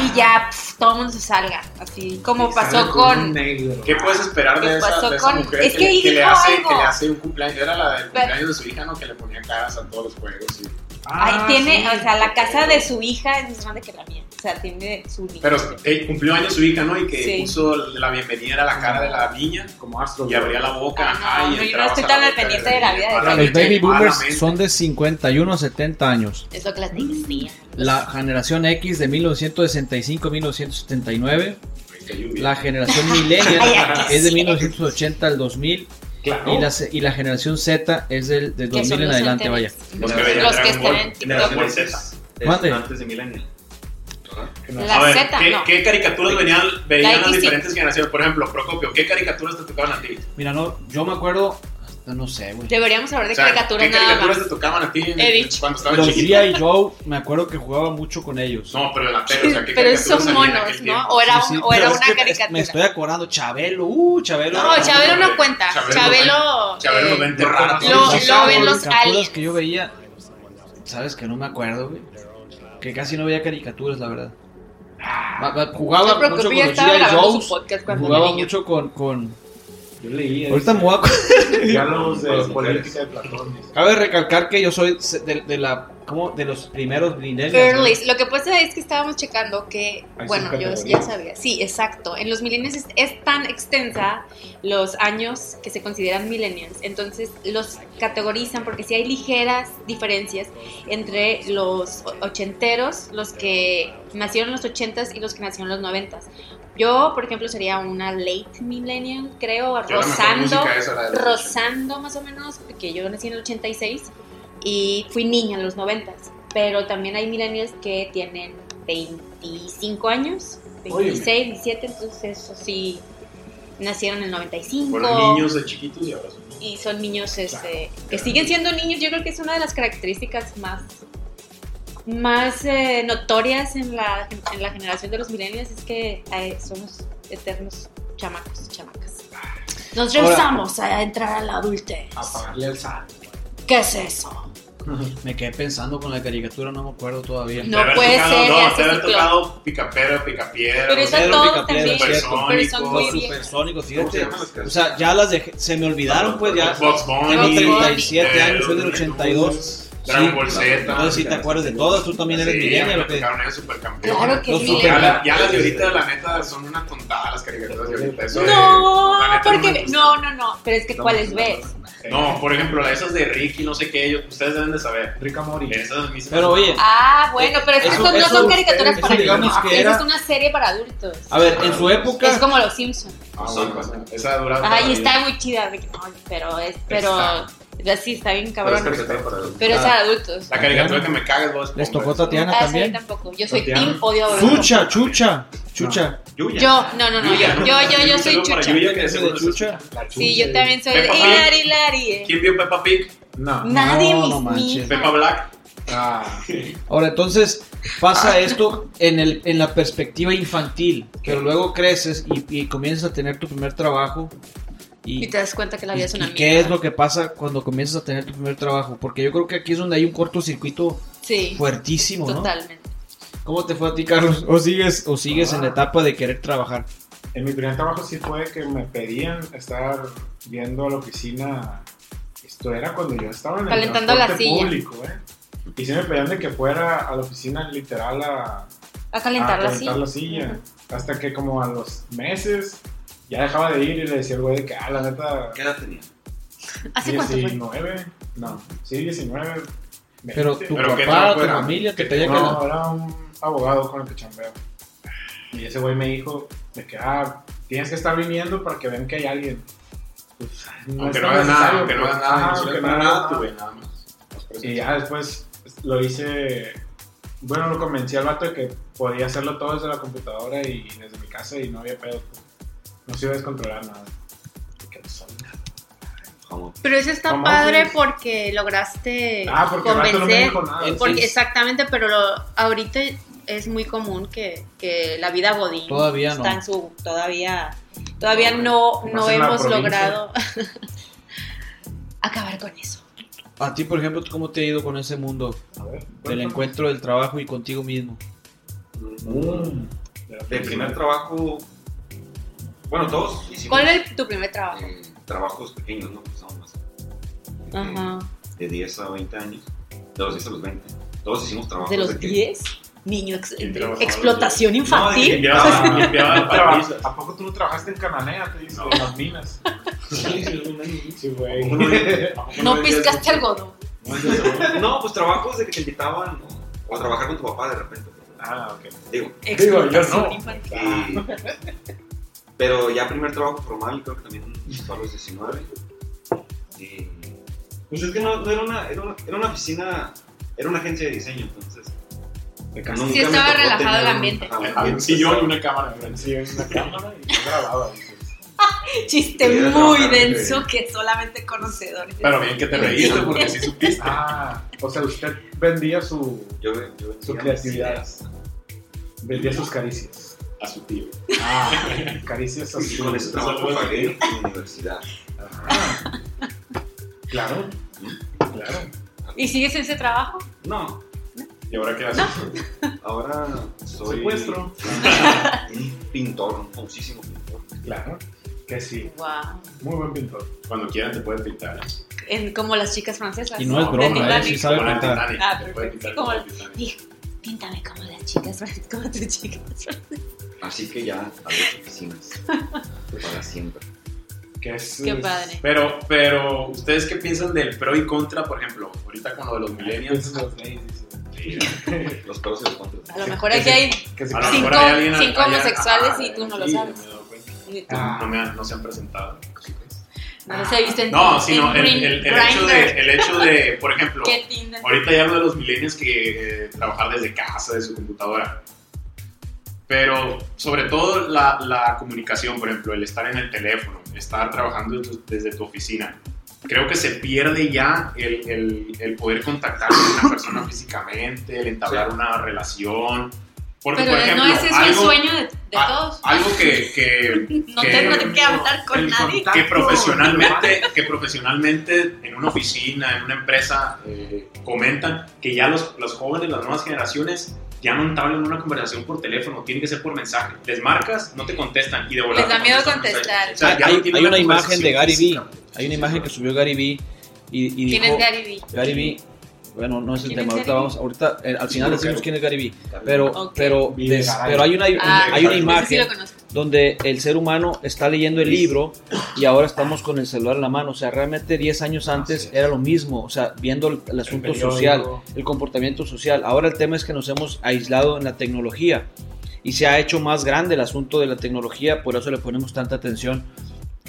Speaker 3: Y ya pf, todo el mundo se salga. Así como pasó con.
Speaker 6: negro.
Speaker 2: ¿Qué puedes esperar
Speaker 3: ¿Qué
Speaker 2: de esa,
Speaker 3: pasó
Speaker 2: de esa
Speaker 3: con-
Speaker 2: mujer
Speaker 3: es que
Speaker 2: le-
Speaker 3: dijo
Speaker 2: le hace,
Speaker 3: algo.
Speaker 2: que le hace un cumpleaños? Era la del
Speaker 3: Pero-
Speaker 2: cumpleaños de su hija, ¿no? Que le ponía caras a todos los juegos. Y...
Speaker 3: Ahí
Speaker 6: Ah,
Speaker 3: tiene,
Speaker 6: sí.
Speaker 3: o sea, la casa de su hija es más grande que la mía. O sea, tiene su niña.
Speaker 2: Pero eh, cumplió años su hija, ¿no? Y que
Speaker 3: Sí.
Speaker 2: puso la bienvenida a la cara de la niña
Speaker 6: Como Astro.
Speaker 2: y abría la boca.
Speaker 3: Ah,
Speaker 2: ajá,
Speaker 3: no,
Speaker 2: y
Speaker 3: no, yo no estoy tan al pendiente de la vida de
Speaker 2: la
Speaker 5: Los baby boomers son de 51 a 70 años.
Speaker 3: Es lo que las decía.
Speaker 5: La generación X de 1965 a 1979.
Speaker 2: Qué lluvia.
Speaker 5: La generación millennial es de
Speaker 3: quisiera.
Speaker 5: 1980 al 2000.
Speaker 6: Claro.
Speaker 5: Y la, y la generación Z es del, del
Speaker 3: Que
Speaker 5: 2000
Speaker 3: son
Speaker 5: en adelante, vaya.
Speaker 2: Los que
Speaker 3: Los que
Speaker 2: Ball.
Speaker 3: en TikTok.
Speaker 4: Antes de Millennial. ¿Verdad?
Speaker 3: La
Speaker 2: a ver,
Speaker 3: Z,
Speaker 2: ¿qué,
Speaker 3: no.
Speaker 2: qué caricaturas venían, veían
Speaker 3: La
Speaker 2: las diferentes generaciones? Por ejemplo, Procopio, ¿qué caricaturas te tocaban a ti?
Speaker 5: Mira, no, yo me acuerdo, hasta no sé, güey.
Speaker 3: Deberíamos hablar de
Speaker 2: O sea,
Speaker 3: caricaturas
Speaker 2: ¿Qué
Speaker 3: nada
Speaker 2: caricaturas
Speaker 3: más.
Speaker 2: te tocaban a ti en- cuando estabas
Speaker 5: Los
Speaker 2: chiquito?
Speaker 5: G.I. Joe, me acuerdo que jugaba mucho con ellos.
Speaker 2: No, pero en la tele, o sea, ¿qué
Speaker 3: Pero
Speaker 2: caricaturas
Speaker 3: son monos, ¿no?
Speaker 2: tiempo?
Speaker 3: O era,
Speaker 5: Sí, sí,
Speaker 3: un- o era
Speaker 5: es
Speaker 3: una
Speaker 5: que
Speaker 3: caricatura.
Speaker 5: Me estoy acordando, Chabelo, uh, Chabelo.
Speaker 3: No, Chabelo no cuenta.
Speaker 2: Chabelo
Speaker 3: Chabelo,
Speaker 2: va a enterrar a
Speaker 3: Lo- lo ven los
Speaker 5: caricaturas
Speaker 3: aliens.
Speaker 5: que yo veía, sabes que no me acuerdo, güey. Que casi no veía caricaturas, la verdad. Va- Jugaba mucho con los G.I. Joes. Jugaba mucho con, con...
Speaker 6: Yo leí.
Speaker 5: Ahorita me voy a...
Speaker 6: Diálogos de política de Platón.
Speaker 5: Cabe recalcar que yo soy de, de la... ¿Cómo? De los primeros millennials.
Speaker 3: Lo que pasa es que estábamos checando que,
Speaker 6: Hay
Speaker 3: bueno, yo ya sabía. Sí, exacto. En los millennials es, es tan extensa los años que se consideran millennials. Entonces los categorizan porque sí hay ligeras diferencias entre los ochenteros, los que nacieron en los ochentas y los que nacieron en los noventas. Yo, por ejemplo, sería una late millennial, creo,
Speaker 2: Yo
Speaker 3: rozando,
Speaker 2: esa
Speaker 3: rozando más o menos, porque yo nací en el 86 y fui niña en los 90, pero también hay millennials que tienen 25 años, 26, 17, entonces eso sí, nacieron en el 95
Speaker 2: Fueron niños de chiquitos y ahora son
Speaker 3: y son niños este, que siguen siendo niños, yo creo que es una de las características más más eh, notorias en la, en la generación de los millennials es que eh, somos eternos chamacos, chamacas. Nos rehusamos a entrar a la adultez.
Speaker 6: A pagarle el SAT.
Speaker 3: ¿Qué es eso?
Speaker 5: Me quedé pensando con la caricatura, no me acuerdo todavía.
Speaker 3: No puede
Speaker 2: tocado-
Speaker 3: ser,
Speaker 2: no,
Speaker 3: se
Speaker 2: haber tocado Picapera, Picapiedra.
Speaker 3: Pero eso
Speaker 5: Pedro Picapiedra,
Speaker 3: también,
Speaker 5: cierto.
Speaker 3: pero son muy
Speaker 5: Los
Speaker 3: bien.
Speaker 5: supersónicos,
Speaker 4: ¿Cómo se
Speaker 5: fíjate.
Speaker 4: llaman las
Speaker 5: O sea, ya las dejé, se me olvidaron, pues ya.
Speaker 2: Box Bunny,
Speaker 5: Tengo
Speaker 3: Bugs Bunny.
Speaker 5: 37
Speaker 2: eh,
Speaker 5: años, soy del
Speaker 2: Looney
Speaker 5: 82.
Speaker 2: Dragon
Speaker 5: Sí,
Speaker 2: Ball Z.
Speaker 5: No sé si te acuerdas de todas, tú también eres
Speaker 2: Sí,
Speaker 5: millennial,
Speaker 2: supercampeones.
Speaker 3: Claro que
Speaker 5: Los
Speaker 3: sí.
Speaker 2: Ya, la- ya las de ahorita, la neta, son una tontada las caricaturas de ahorita. Eso
Speaker 3: No,
Speaker 2: no
Speaker 3: porque no, no, no, pero es que
Speaker 6: No,
Speaker 3: ¿cuáles
Speaker 6: no,
Speaker 3: ves?
Speaker 2: No, por ejemplo, esas de Ricky, no sé qué, ellos, ustedes deben de saber.
Speaker 6: Rica Mori.
Speaker 2: Esas
Speaker 5: Pero oye,
Speaker 3: Ah, bueno, pero es que
Speaker 5: Eso-
Speaker 3: estos no
Speaker 5: eso-
Speaker 3: son caricaturas
Speaker 5: eso
Speaker 3: para niños.
Speaker 5: que
Speaker 3: Esa es una serie para adultos.
Speaker 5: a ver, en su época.
Speaker 3: Es como los Simpsons.
Speaker 2: Ah, bueno, esa dura.
Speaker 3: Ay, está muy chida, Rick Morty, pero es, pero sí está bien
Speaker 4: Pero es
Speaker 3: cabrón.
Speaker 4: caricatura para adultos.
Speaker 3: Pero es
Speaker 2: Ah.
Speaker 3: para adultos.
Speaker 2: La caricatura que me caga es Bob Esponja.
Speaker 5: Les tocó Tatiana
Speaker 3: Ah, sí,
Speaker 5: también.
Speaker 3: tampoco. Yo soy
Speaker 6: Tatiana.
Speaker 3: team odio
Speaker 5: Chucha, chucha, chucha.
Speaker 4: Yuya.
Speaker 3: Yo, no, no, no, yo,
Speaker 2: Yuya,
Speaker 3: yo, yo, soy chucha.
Speaker 2: Yuya, que
Speaker 5: de chucha.
Speaker 3: Sí, yo también soy de
Speaker 2: Peppa Pig.
Speaker 3: Hilari, Hilari. eh.
Speaker 2: ¿Quién vio Peppa Pig?
Speaker 6: No.
Speaker 3: Nadie,
Speaker 5: No,
Speaker 3: mis
Speaker 5: no
Speaker 2: Peppa Black.
Speaker 6: Ah,
Speaker 5: Ahora, entonces pasa esto en, el, en la perspectiva infantil, pero luego creces y, y comienzas a tener tu primer trabajo. Y,
Speaker 3: Y te das cuenta que la vida es
Speaker 5: y-
Speaker 3: una
Speaker 5: y
Speaker 3: mierda.
Speaker 5: qué es lo que pasa cuando comienzas a tener tu primer trabajo? Porque yo creo que aquí es donde hay un cortocircuito
Speaker 3: Sí,
Speaker 5: fuertísimo, ¿no?
Speaker 3: totalmente.
Speaker 5: ¿Cómo te fue a ti, Carlos? ¿O sigues, o sigues en la etapa de querer trabajar?
Speaker 6: en mi primer trabajo sí fue que me pedían estar yendo a la oficina. Esto era cuando yo estaba en el
Speaker 3: Calentando la silla.
Speaker 6: público, ¿eh? Y sí me pedían de que fuera a la oficina literal a,
Speaker 3: A calentar
Speaker 6: a
Speaker 3: la
Speaker 6: calentar
Speaker 3: silla.
Speaker 6: la silla. Hasta que como a los meses ya dejaba de ir y le decía al güey de que, ah, la neta,
Speaker 4: ¿Qué edad tenía?
Speaker 3: ¿Hace cuánto fue?
Speaker 6: 19, no, sí, 19.
Speaker 5: Pero
Speaker 6: 20.
Speaker 5: tu
Speaker 2: ¿Pero qué
Speaker 5: papá,
Speaker 2: trabajo
Speaker 5: tu familia te
Speaker 2: ¿Qué
Speaker 5: pedía que...
Speaker 6: No, era un abogado con el que chambeo. Y ese güey me dijo de que, ah, tienes que estar viniendo para que vean que hay alguien. Pues,
Speaker 2: Aunque no
Speaker 6: tan
Speaker 2: hagas nada, aunque no
Speaker 6: pues.
Speaker 2: hagas nada, no
Speaker 6: aunque no hagas
Speaker 2: nada, tú,
Speaker 6: nada.
Speaker 2: más.
Speaker 6: Y ya después lo hice, bueno, lo convencí al vato de que podía hacerlo todo desde la computadora y desde mi casa y no había pedo. pues. No se iba a descontrolar nada. No
Speaker 3: Pero eso está
Speaker 6: ¿Cómo
Speaker 3: padre
Speaker 6: haces?
Speaker 3: porque lograste
Speaker 6: Ah, porque vato no me
Speaker 3: convencer.
Speaker 6: dijo nada.
Speaker 3: Exactamente, pero lo- ahorita es muy común que, que la vida godín
Speaker 5: Todavía no.
Speaker 3: está en su todavía todavía no no
Speaker 6: la
Speaker 3: hemos logrado acabar con eso.
Speaker 5: A ti, por ejemplo, ¿cómo te ha ido con ese mundo
Speaker 6: A ver,
Speaker 5: del encuentro del trabajo y contigo mismo?
Speaker 6: Mm.
Speaker 4: De primer trabajo, bueno, todos hicimos
Speaker 3: ¿Cuál es tu primer trabajo?
Speaker 4: eh, trabajos pequeños, ¿no? Pues, más
Speaker 3: Ajá.
Speaker 4: de 10 a 20 años, de los 10 a los 20. Todos hicimos trabajos
Speaker 3: ¿De los
Speaker 4: que-
Speaker 3: 10? Niño, ex-
Speaker 2: ¿Quién trabajaba
Speaker 3: explotación
Speaker 4: No,
Speaker 3: infantil.
Speaker 6: Ah,
Speaker 2: parabrisas.
Speaker 6: ¿A poco tú no trabajaste en Cananea? Te dice, en las minas. Sí, güey.
Speaker 3: no piscaste algodón.
Speaker 4: No, pues trabajos de que te invitaban ¿no? o a trabajar con tu papá de repente.
Speaker 6: Ah, ok.
Speaker 4: Digo,
Speaker 6: Digo, yo no.
Speaker 3: infantil.
Speaker 4: y- pero ya primer trabajo formal, creo que también fue a los 19. Y, pues es que no, no era, una, era, una, era una oficina, era una agencia de diseño, entonces. nunca me
Speaker 3: estaba relajado el ambiente.
Speaker 4: un
Speaker 2: sillón y una cámara.
Speaker 6: Sí, en una cámara y yo grababa.
Speaker 3: Chiste muy denso que solamente conocedores.
Speaker 2: Pero bien que te reíste porque sí supiste.
Speaker 6: Ah, o sea, usted vendía su,
Speaker 4: Yo, yo
Speaker 6: su creatividad.
Speaker 4: ideas.
Speaker 6: Vendía sus caricias.
Speaker 2: A su tío.
Speaker 6: Ah, caricias
Speaker 4: Y
Speaker 6: así.
Speaker 4: con ese trabajo pagué mi universidad.
Speaker 6: Ah, Claro, claro.
Speaker 3: ¿Y sigues en ese trabajo?
Speaker 4: No,
Speaker 2: ¿Y ahora qué haces?
Speaker 4: ahora soy
Speaker 6: Secuestro.
Speaker 4: un pintor, un famosísimo pintor.
Speaker 6: Claro, que sí.
Speaker 3: Wow.
Speaker 6: Muy buen pintor.
Speaker 2: Cuando quieran te pueden pintar.
Speaker 3: En, como las chicas francesas.
Speaker 5: Y no es broma, ¿eh? Sí sabe
Speaker 2: Como la
Speaker 5: pintar.
Speaker 3: Ah,
Speaker 2: te pueden
Speaker 3: perfecto.
Speaker 2: pintar
Speaker 3: Sí, como la-
Speaker 2: la
Speaker 3: Píntame como las chicas, como tus chicas.
Speaker 4: Así que ya a las oficinas. Para siempre.
Speaker 6: Que es,
Speaker 3: Qué padre.
Speaker 2: Pero, pero, ¿ustedes qué piensan del pro y contra, por ejemplo? Ahorita con lo de los millennials.
Speaker 6: Los
Speaker 4: pros y los contras.
Speaker 3: A lo mejor aquí hay
Speaker 6: se-
Speaker 3: Cinco-
Speaker 2: mejor hay alguien
Speaker 3: cinco homosexuales
Speaker 2: Ajá,
Speaker 3: y tú no lo sabes.
Speaker 6: Ah.
Speaker 2: No, me han- no se han presentado.
Speaker 3: No los he visto en
Speaker 2: No, sino
Speaker 3: en
Speaker 2: el, el- el hecho de, el hecho de, por ejemplo, ahorita ya hablo de los millennials que eh, trabajar desde casa, de su computadora. Pero sobre todo la, la comunicación, por ejemplo, el estar en el teléfono, estar trabajando desde tu, desde tu oficina. Creo que se pierde ya el, el- el poder contactar con una persona físicamente, el entablar una relación. Porque,
Speaker 3: Pero
Speaker 2: por ejemplo,
Speaker 3: no ese es el
Speaker 2: algo,
Speaker 3: sueño de, de
Speaker 2: a-
Speaker 3: todos.
Speaker 2: algo que, que,
Speaker 3: No
Speaker 2: que-
Speaker 3: tengo que hablar con
Speaker 6: el
Speaker 3: nadie.
Speaker 2: que profesionalmente, que profesionalmente en una oficina, en una empresa, eh, comentan que ya los, los jóvenes, las nuevas generaciones, ya no entablan una conversación por teléfono, tiene que ser por mensaje. Les marcas, no te contestan y de volada
Speaker 3: Les da miedo contestar.
Speaker 2: O sea,
Speaker 5: hay,
Speaker 2: no tiene
Speaker 5: hay una imagen de Gary. Vee. Hay una imagen que subió Gary Vee y, y
Speaker 3: ¿Quién
Speaker 5: dijo...
Speaker 3: es Gary Vee?
Speaker 5: Gary Vee, bueno, no es el
Speaker 3: ¿Quién
Speaker 5: tema. Ahorita vamos, ahorita eh, al final
Speaker 4: Sí,
Speaker 5: decimos quién es Gary Vee. Pero, pero, des- pero hay una,
Speaker 3: Ah,
Speaker 5: hay una
Speaker 3: sí
Speaker 5: imagen
Speaker 3: lo conozco.
Speaker 5: Donde el ser humano está leyendo el libro y ahora estamos con el celular en la mano. O sea, realmente 10 años antes era lo mismo. O sea, viendo el, el asunto social, el comportamiento social. Ahora el tema es que nos hemos aislado en la tecnología y se ha hecho más grande el asunto de la tecnología. Por eso le ponemos tanta atención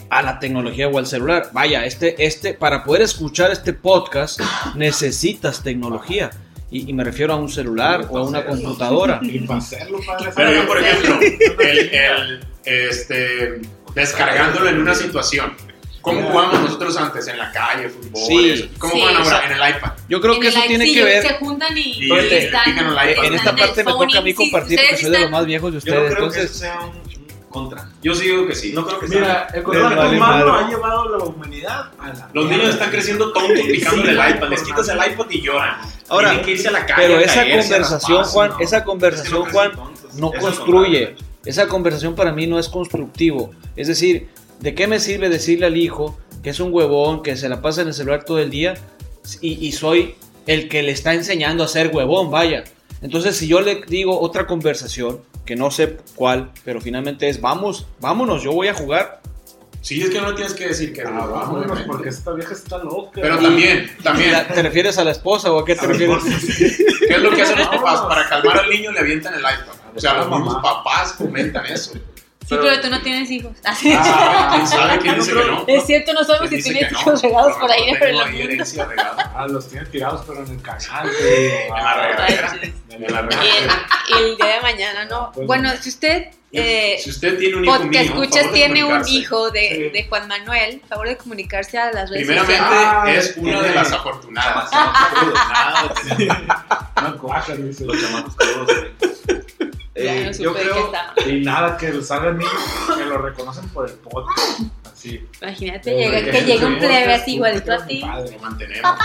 Speaker 5: a la tecnología o al celular. Vaya, este, este, para poder escuchar este podcast necesitas tecnología. Y, y me refiero a un celular o a una computadora.
Speaker 6: Y para hacerlo, padre.
Speaker 2: Pero yo, por ejemplo, el, el, este, descargándolo en una situación. ¿Cómo jugamos nosotros antes? En la calle, fútbol.
Speaker 5: Sí.
Speaker 2: eso. ¿Cómo
Speaker 3: Sí.
Speaker 2: juegan ahora? En el iPad.
Speaker 5: Yo creo que
Speaker 3: el
Speaker 5: eso tiene
Speaker 3: sí,
Speaker 5: que ver.
Speaker 3: Se juntan y,
Speaker 2: Y
Speaker 3: están,
Speaker 2: al iPad.
Speaker 5: En esta parte
Speaker 3: el
Speaker 5: me toca a mí compartir porque
Speaker 3: ustedes
Speaker 5: soy de los más viejos de
Speaker 4: Yo no
Speaker 5: ustedes.
Speaker 4: creo que eso
Speaker 5: Entonces,
Speaker 4: sea un, contra.
Speaker 2: Yo sí digo que sí.
Speaker 4: No creo que sea.
Speaker 6: Mira, el
Speaker 5: Les
Speaker 6: contacto
Speaker 5: vale
Speaker 6: humano ha llevado a la humanidad a la
Speaker 2: Los niños están creciendo tontos picándole el iPad. Les quitas el iPad y lloran.
Speaker 5: Ahora,
Speaker 2: Tienen que irse a la calle.
Speaker 5: pero
Speaker 2: a
Speaker 5: esa
Speaker 2: caerse,
Speaker 5: conversación, Juan,
Speaker 2: ¿no?
Speaker 5: esa
Speaker 4: Es que
Speaker 5: conversación,
Speaker 4: no
Speaker 5: Juan, no
Speaker 4: Eso
Speaker 5: construye. Esa conversación para mí no es constructivo. Es decir, ¿de qué me sirve decirle al hijo que es un huevón, que se la pasa en el celular todo el día y, y soy el que le está enseñando a ser huevón, vaya? Entonces, si yo le digo otra conversación, que no sé cuál, pero finalmente es, vamos, vámonos, yo voy a jugar.
Speaker 2: Sí, es que no tienes que decir que
Speaker 6: Ah,
Speaker 2: no, obviamente.
Speaker 6: porque esta vieja está loca.
Speaker 2: Pero
Speaker 6: Y-
Speaker 2: también, también,
Speaker 5: ¿Te refieres a la esposa o a qué te
Speaker 6: A
Speaker 5: refieres?
Speaker 2: ¿qué es lo que hacen los papás? Para calmar al niño le avientan el iPad. O sea, los
Speaker 6: Mamá.
Speaker 2: mismos papás comentan eso.
Speaker 3: Sí, pero tú no tienes hijos. Así
Speaker 2: Ah, ¿Quién sabe quién dice que no?
Speaker 3: Es cierto, no sabemos
Speaker 2: ¿Quién
Speaker 3: si tienes
Speaker 2: que no?
Speaker 3: hijos regados por ahí por el
Speaker 2: tengo herencia regada.
Speaker 6: Ah, los tienen tirados, pero en el canal.
Speaker 2: En la regadera. En la
Speaker 3: Y
Speaker 2: regadera.
Speaker 3: el, y el día de mañana, ¿no?
Speaker 6: Pues,
Speaker 3: Bueno, si usted, eh,
Speaker 2: Si usted tiene un hijo mío, de
Speaker 3: tiene un hijo de,
Speaker 6: Sí.
Speaker 3: de Juan Manuel, favor de comunicarse a las redes
Speaker 2: Primeramente,
Speaker 3: sociales.
Speaker 6: Ah,
Speaker 2: es una de las afortunadas.
Speaker 6: Dice.
Speaker 4: los chamacos todos. güey.
Speaker 3: Ya
Speaker 4: Eh,
Speaker 3: no
Speaker 4: yo creo.
Speaker 3: estaba.
Speaker 6: Y nada, que salgan niños que lo reconocen por el podcast. Así.
Speaker 3: Imagínate
Speaker 6: Eh,
Speaker 3: llega,
Speaker 6: que
Speaker 3: que llegue un plebe así igualito a ti.
Speaker 2: Lo mantenemos.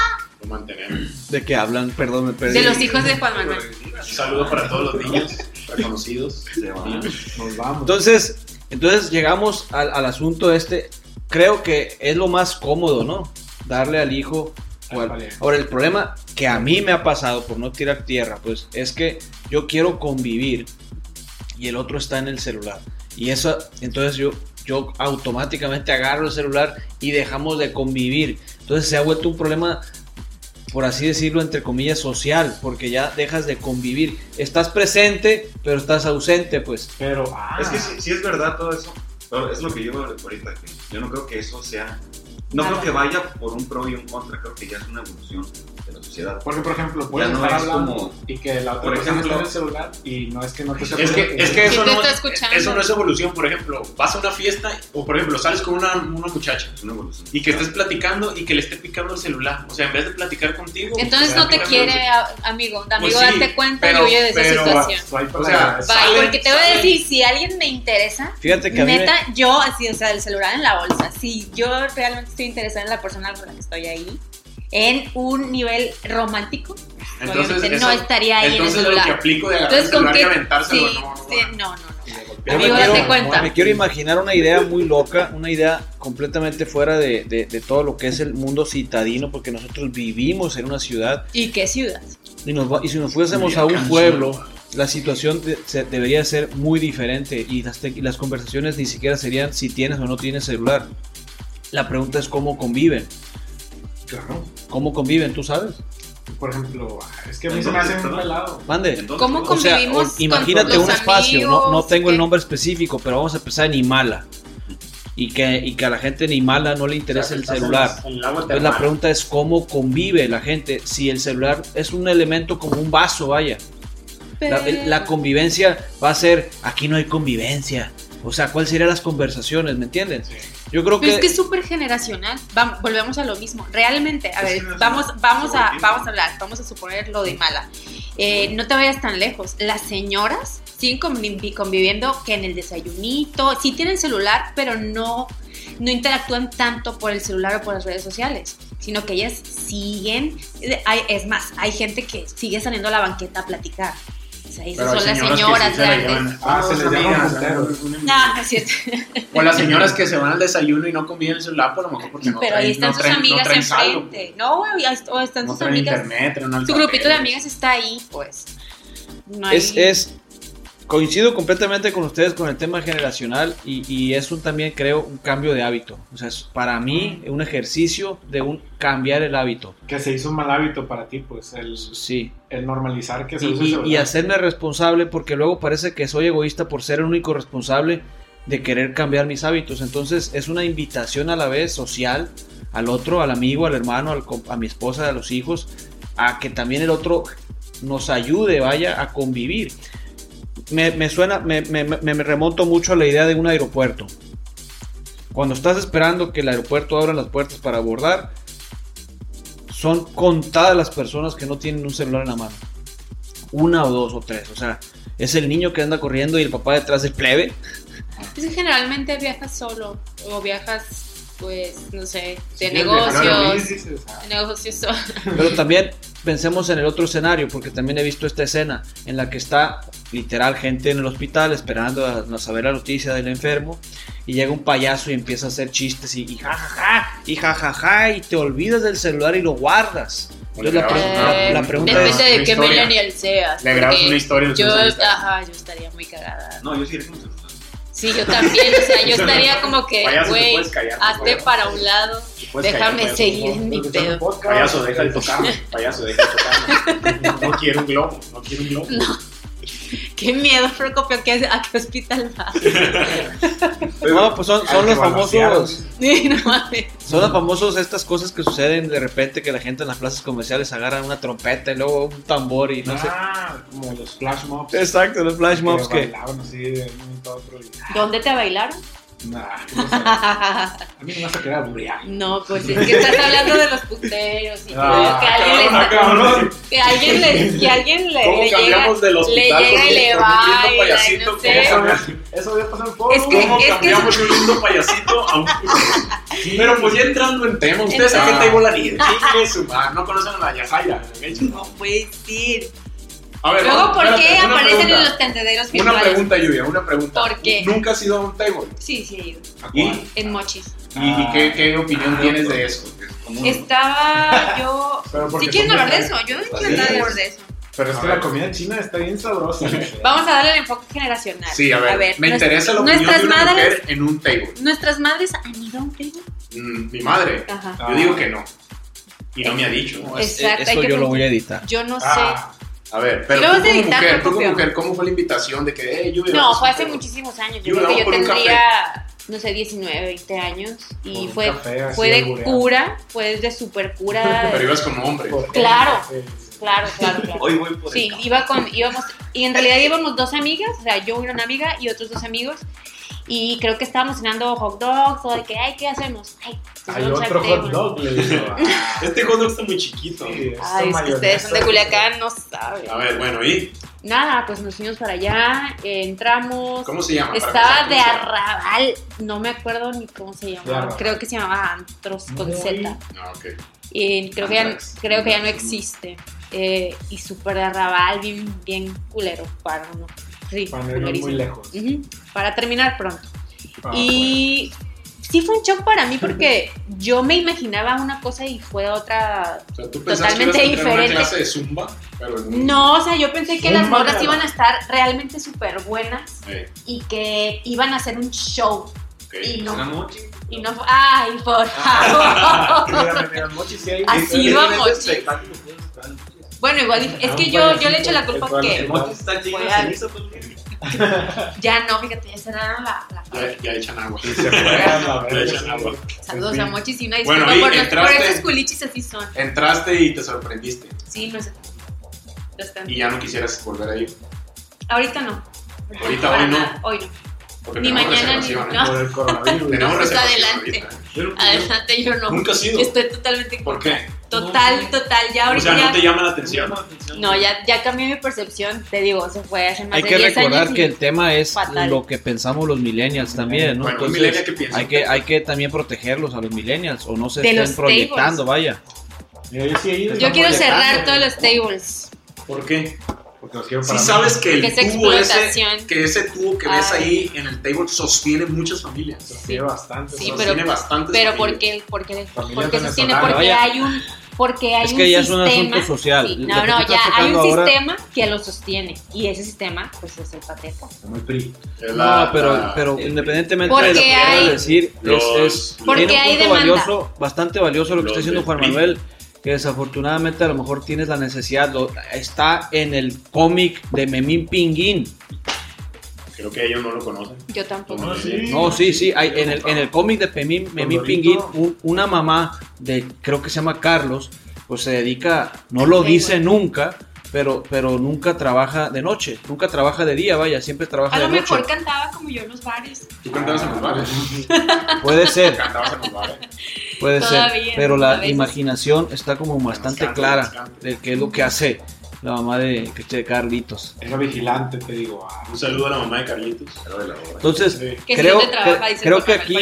Speaker 2: Lo mantenemos.
Speaker 5: ¿De qué hablan? Perdón, me perdí.
Speaker 3: De los hijos de Juan Manuel.
Speaker 2: Un saludo para todos los niños reconocidos.
Speaker 4: Se van.
Speaker 6: Nos vamos.
Speaker 5: Entonces, entonces llegamos al, al asunto este. Creo que es lo más cómodo, ¿no? Darle al hijo. al-. Ahora, el problema que a mí me ha pasado, por no tirar tierra, pues es que yo quiero convivir y el otro está en el celular. Y eso, entonces yo, yo automáticamente agarro el celular y dejamos de convivir. Entonces se ha vuelto un problema, por así decirlo, entre comillas, social, porque ya dejas de convivir. Estás presente, pero estás ausente, pues.
Speaker 6: Pero, ah,
Speaker 4: Es que sí, sí es verdad todo eso. Pero es lo que yo ahorita. Que yo no creo que eso sea. No creo que vaya por un pro y un contra. Creo que ya es una evolución sociedad.
Speaker 6: Porque, por ejemplo, puedes
Speaker 4: no
Speaker 6: estar
Speaker 4: es
Speaker 6: hablando
Speaker 4: como-
Speaker 6: y que la otra
Speaker 4: por
Speaker 6: persona
Speaker 4: ejemplo-
Speaker 6: esté en el celular y no es que no te sepa
Speaker 2: Es que, es que eso,
Speaker 3: te
Speaker 2: no,
Speaker 3: está
Speaker 2: eso no es evolución, por ejemplo, vas a una fiesta o por ejemplo sales con una, una muchacha
Speaker 4: Es una evolución.
Speaker 2: y que estés platicando y que le esté picando el celular, o sea, en vez de platicar contigo.
Speaker 3: Entonces no te quiere, a- amigo. Amigo,
Speaker 2: Pues sí,
Speaker 3: date cuenta
Speaker 2: pero-
Speaker 3: y huye de esa
Speaker 2: pero-
Speaker 3: situación.
Speaker 2: O
Speaker 6: a
Speaker 2: sea, salen-
Speaker 3: porque te voy a decir, si alguien me interesa,
Speaker 5: Fíjate que a mí me-
Speaker 3: neta, yo, así, o sea, el celular en la bolsa, si yo realmente estoy interesada en la persona con la que estoy ahí, en un nivel romántico,
Speaker 2: Entonces,
Speaker 3: obviamente
Speaker 2: eso-
Speaker 3: no estaría ahí en el
Speaker 2: entonces lo que
Speaker 3: celular.
Speaker 2: aplico de
Speaker 3: Entonces, ¿con
Speaker 2: celular
Speaker 3: qué? Sí,
Speaker 2: no, no,
Speaker 3: sí,
Speaker 2: no.
Speaker 3: no, no, Amigo,
Speaker 5: me
Speaker 3: date
Speaker 5: quiero,
Speaker 3: cuenta.
Speaker 5: me quiero imaginar una idea muy loca, una idea completamente fuera de, de- de todo lo que es el mundo citadino, porque nosotros vivimos en una ciudad
Speaker 3: ¿Y qué ciudad?
Speaker 5: y, nos va- y si nos fuésemos a un
Speaker 2: Culiacán,
Speaker 5: pueblo, la situación de- se- debería ser muy diferente y las, te- y las conversaciones ni siquiera serían si tienes o no tienes celular. La pregunta es cómo conviven.
Speaker 6: Claro.
Speaker 5: ¿Cómo conviven? ¿Tú sabes?
Speaker 6: Por ejemplo, es que a mí se me hace muy pelado.
Speaker 5: Mande.
Speaker 3: ¿Cómo.
Speaker 5: O sea,
Speaker 3: Convivimos
Speaker 5: o- imagínate
Speaker 3: con
Speaker 5: un
Speaker 3: los
Speaker 5: espacio, no, no
Speaker 3: amigos,
Speaker 5: tengo el
Speaker 3: ¿qué?
Speaker 5: nombre específico, pero vamos a empezar en Imala. Y que, y que a la gente en Imala no le interesa el celular.
Speaker 2: En el agua
Speaker 5: Entonces la pregunta es cómo convive la gente si el celular es un elemento como un vaso, vaya. La, el- la convivencia va a ser, aquí no hay convivencia. O sea, ¿cuáles serían las conversaciones? ¿Me entienden? Yo creo
Speaker 3: Pero
Speaker 5: que...
Speaker 3: es que es súper generacional. Vamos, volvemos a lo mismo. Realmente, a ver, vamos, vamos, a, vamos a hablar, vamos a suponer lo de mala. Eh, no te vayas tan lejos. Las señoras siguen convivi- conviviendo que en el desayunito, sí tienen celular, pero no, no interactúan tanto por el celular o por las redes sociales, sino que ellas siguen, hay- es más, hay gente que sigue saliendo a la banqueta a platicar.
Speaker 2: Hay
Speaker 3: son las
Speaker 2: señoras se
Speaker 3: grandes.
Speaker 2: llevan.
Speaker 6: Ah, se les llaman punteros.
Speaker 2: un- un-
Speaker 3: No, no es cierto.
Speaker 2: O las señoras que se van al desayuno y no conviven el celular, por lo mejor porque no
Speaker 3: Pero
Speaker 2: traen,
Speaker 3: ahí están
Speaker 2: no
Speaker 3: sus
Speaker 2: traen- no
Speaker 3: amigas
Speaker 2: saldo,
Speaker 3: enfrente. No, güey, ahí- o están
Speaker 2: no
Speaker 3: sus amigas.
Speaker 2: internet,
Speaker 3: Tu grupito de amigas está ahí, pues. No hay-
Speaker 5: Es, es, coincido completamente con ustedes con el tema generacional y, y es un también creo un cambio de hábito. O sea, es para mí un ejercicio de un cambiar el hábito.
Speaker 6: Que se hizo un mal hábito para ti, pues, el,
Speaker 5: Sí.
Speaker 6: el normalizar que se
Speaker 5: Y,
Speaker 6: el
Speaker 5: y- y hacerme responsable porque luego parece que soy egoísta por ser el único responsable de querer cambiar mis hábitos. Entonces es una invitación a la vez social al otro, al amigo, al hermano, al a mi esposa, a los hijos, a que también el otro nos ayude, vaya, a convivir. Me, me suena, me, me- me- me remonto mucho a la idea de un aeropuerto. Cuando estás esperando que el aeropuerto abra las puertas para abordar, son contadas las personas que no tienen un celular en la mano. Una o dos o tres. O sea, es el niño que anda corriendo y el papá detrás del plebe.
Speaker 3: Es que generalmente viajas solo o viajas, pues, no sé, de
Speaker 6: a
Speaker 3: negocios. De negocios solo.
Speaker 5: Pero también pensemos en el otro escenario, porque también he visto esta escena en la que está literal gente en el hospital esperando a, a saber la noticia del enfermo y llega un payaso y empieza a hacer chistes y, y jajaja y jajaja y te olvidas del celular y lo guardas. Entonces la, pre- la- la
Speaker 3: Eh,
Speaker 5: pregunta
Speaker 3: depende
Speaker 5: es,
Speaker 3: de qué
Speaker 2: historia.
Speaker 3: millennial seas.
Speaker 2: Le grabas una historia
Speaker 3: Yo, ajá, yo estaría muy cagada.
Speaker 4: No, yo sí eres un celular.
Speaker 3: Sí, yo también, o sea, yo estaría como que, güey, hazte para un lado, déjame
Speaker 2: callar,
Speaker 3: seguir en mi pedo.
Speaker 2: Payaso, deja de tocarme. Payaso, deja de tocarme. No quiero un globo. No quiero un globo.
Speaker 3: Qué miedo, Procopio, ¿qué- ¿a qué hospital vas?
Speaker 5: no, pues son, son los
Speaker 6: que
Speaker 5: famosos,
Speaker 3: Sí, no mames.
Speaker 5: son los famosos estas cosas que suceden de repente que la gente en las plazas comerciales agarran una trompeta y luego un tambor y no sé.
Speaker 6: Ah, como los flash mobs.
Speaker 5: Exacto, los flash mobs que
Speaker 6: bailaban así de un otro. y-
Speaker 3: ¿Dónde te bailaron?
Speaker 6: Nah, ¿qué pasa? A mí no me vas a querer aburrir.
Speaker 3: No, pues es que estás hablando de los puteros y
Speaker 6: Ah,
Speaker 3: que alguien le
Speaker 6: cabrón.
Speaker 3: que alguien le, que alguien le,
Speaker 2: ¿Cómo
Speaker 3: le llega,
Speaker 2: cambiamos del
Speaker 3: le
Speaker 2: hospital
Speaker 3: llega y le
Speaker 2: con un lindo payasito?
Speaker 3: no sé.
Speaker 6: Eso, había pasado en foro.
Speaker 3: Es que-
Speaker 2: ¿Cómo
Speaker 3: es que
Speaker 2: cambiamos de un lindo payasito a un Pero pues ya entrando en tema, ustedes a qué
Speaker 3: Entonces-
Speaker 2: table ir. Chingue su madre, no conocen a la Yajaira.
Speaker 3: No puede ser.
Speaker 2: A ver,
Speaker 3: Luego, ¿por
Speaker 2: espérate,
Speaker 3: qué
Speaker 2: una
Speaker 3: aparecen
Speaker 2: pregunta.
Speaker 3: en los tendederos
Speaker 2: Una
Speaker 3: virtuales?
Speaker 2: pregunta, Lluvia, una pregunta.
Speaker 3: ¿Por qué?
Speaker 2: ¿Nunca has ido a un table?
Speaker 3: Sí, sí, he ido.
Speaker 2: ¿Y,
Speaker 3: En Mochis.
Speaker 2: y, y qué, qué opinión
Speaker 4: Ah,
Speaker 2: tienes de eso?
Speaker 4: porque es como-
Speaker 3: Estaba yo. Si quieren
Speaker 6: son
Speaker 3: hablar de eso, yo no quiero hablar de eso.
Speaker 6: Pero es
Speaker 2: A
Speaker 6: que
Speaker 2: ver.
Speaker 6: la comida china está bien sabrosa.
Speaker 3: Vamos a darle el enfoque generacional.
Speaker 2: Sí, a ver, me
Speaker 3: nuestras-
Speaker 2: interesa la opinión
Speaker 3: nuestras
Speaker 2: de una
Speaker 3: madres,
Speaker 2: mujer en un table.
Speaker 3: Nuestras madres han ido a un table.
Speaker 2: Mm, mi madre,
Speaker 3: Ajá.
Speaker 2: Yo digo que no. Y no me ha dicho.
Speaker 3: Exacto,
Speaker 5: eso yo lo voy a editar.
Speaker 3: Yo no
Speaker 6: Ah,
Speaker 2: A ver, pero tú como mujer, tú como
Speaker 3: Procopio.
Speaker 2: mujer, ¿cómo fue la invitación de que, hey?
Speaker 3: No, fue
Speaker 2: un
Speaker 3: hace muchísimos años. Yo creo que yo tendría no sé, 19, 20 años. Y fue,
Speaker 6: café
Speaker 3: fue de
Speaker 6: albureado.
Speaker 3: cura, fue de super cura.
Speaker 2: Pero ibas como hombre.
Speaker 3: Claro. Claro, claro, claro.
Speaker 4: Hoy voy por
Speaker 3: Sí, iba con, íbamos, y en realidad íbamos dos amigas, o sea, yo y una amiga y otros dos amigos, y creo que estábamos cenando hot dogs, o de que, ay, ¿qué hacemos? Ay, pues
Speaker 6: Hay otro hot dog, le digo.
Speaker 2: Este hot dog está muy chiquito.
Speaker 6: sí,
Speaker 3: Ay, es que ustedes son de. Culiacán, no saben.
Speaker 2: A ver, bueno, ¿y
Speaker 3: Nada, pues nos fuimos para allá, eh, entramos,
Speaker 2: cómo se llama?
Speaker 3: Estaba de arrabal, no me acuerdo ni cómo se llamaba, creo que se llamaba Antros con Z.
Speaker 2: Ah, ok.
Speaker 3: Y creo que, ya, creo que ya no existe. Eh, y súper de arrabal, bien, bien culero para uno. Sí,
Speaker 6: muy lejos.
Speaker 3: Ujú, Para terminar pronto.
Speaker 6: Ah,
Speaker 3: y sí fue un shock para mí porque yo me imaginaba una cosa y fue otra.
Speaker 2: O sea, tú
Speaker 3: Totalmente
Speaker 2: que ibas a entrar a una
Speaker 3: diferente.
Speaker 2: clase de zumba, pero en un-
Speaker 3: No, o sea, yo pensé que las morras iban a estar realmente súper buenas
Speaker 2: Eh,
Speaker 3: y que iban a hacer un show.
Speaker 2: ok.
Speaker 3: Y no,
Speaker 4: ¿Será mochi?
Speaker 3: y no fue. ¡Ay, por favor!
Speaker 6: Sí hay-
Speaker 3: Así. Bueno, igual es
Speaker 6: Ah,
Speaker 3: que yo, yo le echo la culpa que Ya no, fíjate, ya cerraron la, la
Speaker 2: Ya, ya echan agua.
Speaker 6: Y se la
Speaker 2: Ya echan agua.
Speaker 3: Saludos a. Mochis y una
Speaker 2: Bueno,
Speaker 3: disculpa
Speaker 2: y
Speaker 3: por, los- por
Speaker 2: entraste-
Speaker 3: esos culichis así son.
Speaker 2: Entraste y te sorprendiste.
Speaker 3: Sí, no sé. Bastante.
Speaker 2: Y ya no quisieras volver a ir.
Speaker 3: Ahorita no.
Speaker 2: Ahorita, hoy no.
Speaker 3: Hoy no.
Speaker 2: Porque
Speaker 3: Ni mañana, ni-
Speaker 2: reservación, ¿eh?
Speaker 3: no.
Speaker 6: Por el coronavirus.
Speaker 2: Tenemos
Speaker 3: Pues adelante.
Speaker 2: ahorita.
Speaker 4: Yo no-
Speaker 3: Adelante, yo no.
Speaker 2: Nunca has ido.
Speaker 3: Estoy totalmente.
Speaker 2: ¿Por qué?
Speaker 3: Total, total. Ya
Speaker 2: O
Speaker 3: ahorita
Speaker 2: sea,
Speaker 3: ya.
Speaker 2: no te llama la atención.
Speaker 3: No, ya, ya cambié mi percepción. Te digo, se fue hace más
Speaker 5: Hay
Speaker 3: de
Speaker 5: que
Speaker 3: 10
Speaker 5: recordar
Speaker 3: años.
Speaker 5: que el tema es
Speaker 3: Fatal.
Speaker 5: lo que pensamos los millennials también, ¿no?
Speaker 2: Bueno,
Speaker 5: Entonces, hay que, hay que también protegerlos a los millennials o no se
Speaker 3: De
Speaker 5: estén proyectando, vaya.
Speaker 6: Yo sí he ido.
Speaker 3: Yo quiero cerrar todos los tables.
Speaker 2: ¿Por qué?
Speaker 6: Porque los quiero
Speaker 2: Si
Speaker 6: para mí.
Speaker 2: sabes que el
Speaker 3: Que es
Speaker 2: tubo ese, que ese tubo que ves
Speaker 3: Ay.
Speaker 2: ahí en el table sostiene muchas familias.
Speaker 6: Sí, bastante.
Speaker 3: Sí,
Speaker 6: ¿no?
Speaker 3: pero-
Speaker 2: sostiene bastantes
Speaker 3: Pero
Speaker 2: familias.
Speaker 3: ¿por qué? Porque,
Speaker 6: Familia
Speaker 3: porque sostiene porque
Speaker 5: Vaya.
Speaker 3: hay un porque hay
Speaker 5: Es que
Speaker 3: un
Speaker 5: ya es un
Speaker 3: sistema.
Speaker 5: asunto social.
Speaker 3: Sí, no, no, ya hay un
Speaker 5: ahora-
Speaker 3: sistema que lo sostiene y ese sistema pues es el patriarcado.
Speaker 6: Muy PRI.
Speaker 2: Es
Speaker 5: No, pero, pero independientemente
Speaker 3: Porque
Speaker 5: de lo que
Speaker 3: hay-
Speaker 5: quieras decir, es,
Speaker 2: Los-
Speaker 5: es
Speaker 3: Porque
Speaker 5: tiene un
Speaker 3: hay
Speaker 5: punto
Speaker 3: demanda.
Speaker 5: valioso, bastante valioso lo que
Speaker 2: Los
Speaker 5: está diciendo Juan
Speaker 2: PRI.
Speaker 5: Manuel, que desafortunadamente a lo mejor tienes la necesidad, lo- está en el cómic de Memín Pinguín.
Speaker 2: Creo que ellos no lo conocen.
Speaker 3: Yo tampoco.
Speaker 6: No, sí.
Speaker 5: No, sí, sí, hay, en el, en el cómic de Memín, Memín. Pinguín, un- una mamá de, creo que se llama Carlos, pues se dedica, no lo dice nunca, pero, pero nunca trabaja de noche, nunca trabaja de día, vaya, siempre trabaja
Speaker 3: A
Speaker 5: de
Speaker 3: lo
Speaker 5: noche.
Speaker 3: mejor cantaba como yo en los bares.
Speaker 2: Tú cantabas en los bares.
Speaker 5: Puede ser.
Speaker 2: Cantabas en los bares.
Speaker 5: Puede
Speaker 3: Todavía,
Speaker 5: ser, pero
Speaker 3: a
Speaker 5: la
Speaker 3: veces.
Speaker 5: imaginación está como bastante clara de qué es lo que hace la mamá de, de Carlitos.
Speaker 6: Era vigilante, te digo. ah,
Speaker 2: Un saludo a la mamá de Carlitos.
Speaker 5: Entonces,
Speaker 6: sí.
Speaker 5: Creo,
Speaker 3: trabaja,
Speaker 5: que, creo que aquí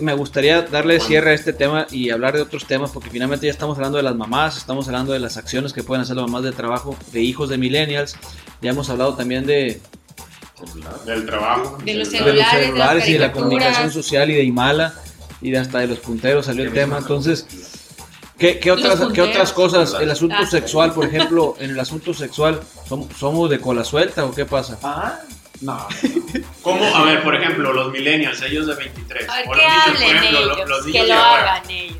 Speaker 5: me gustaría darle
Speaker 2: Bueno.
Speaker 5: cierre a este tema y hablar de otros temas, porque finalmente ya estamos hablando de las mamás, estamos hablando de las acciones que pueden hacer las mamás de trabajo de hijos de millennials, ya hemos hablado también de,
Speaker 2: Del trabajo.
Speaker 3: De los
Speaker 5: de los
Speaker 3: celulares, de las
Speaker 5: celulares y de la comunicación social y de Imala y de hasta de los punteros salió el tema, entonces... ¿Qué, qué otras,
Speaker 3: Los
Speaker 5: ¿Qué otras
Speaker 3: punteros.
Speaker 5: cosas? El asunto
Speaker 3: Ah.
Speaker 5: sexual, por ejemplo, en el asunto sexual, ¿som- ¿somos de cola suelta o qué pasa?
Speaker 6: Ah, no.
Speaker 2: ¿Cómo? A ver, por ejemplo, los millennials, ellos de 23.
Speaker 3: A ver,
Speaker 2: o
Speaker 3: que
Speaker 2: los niños, por
Speaker 3: hablen
Speaker 2: ejemplo,
Speaker 3: ellos,
Speaker 2: lo- los
Speaker 3: que lo hagan ellos.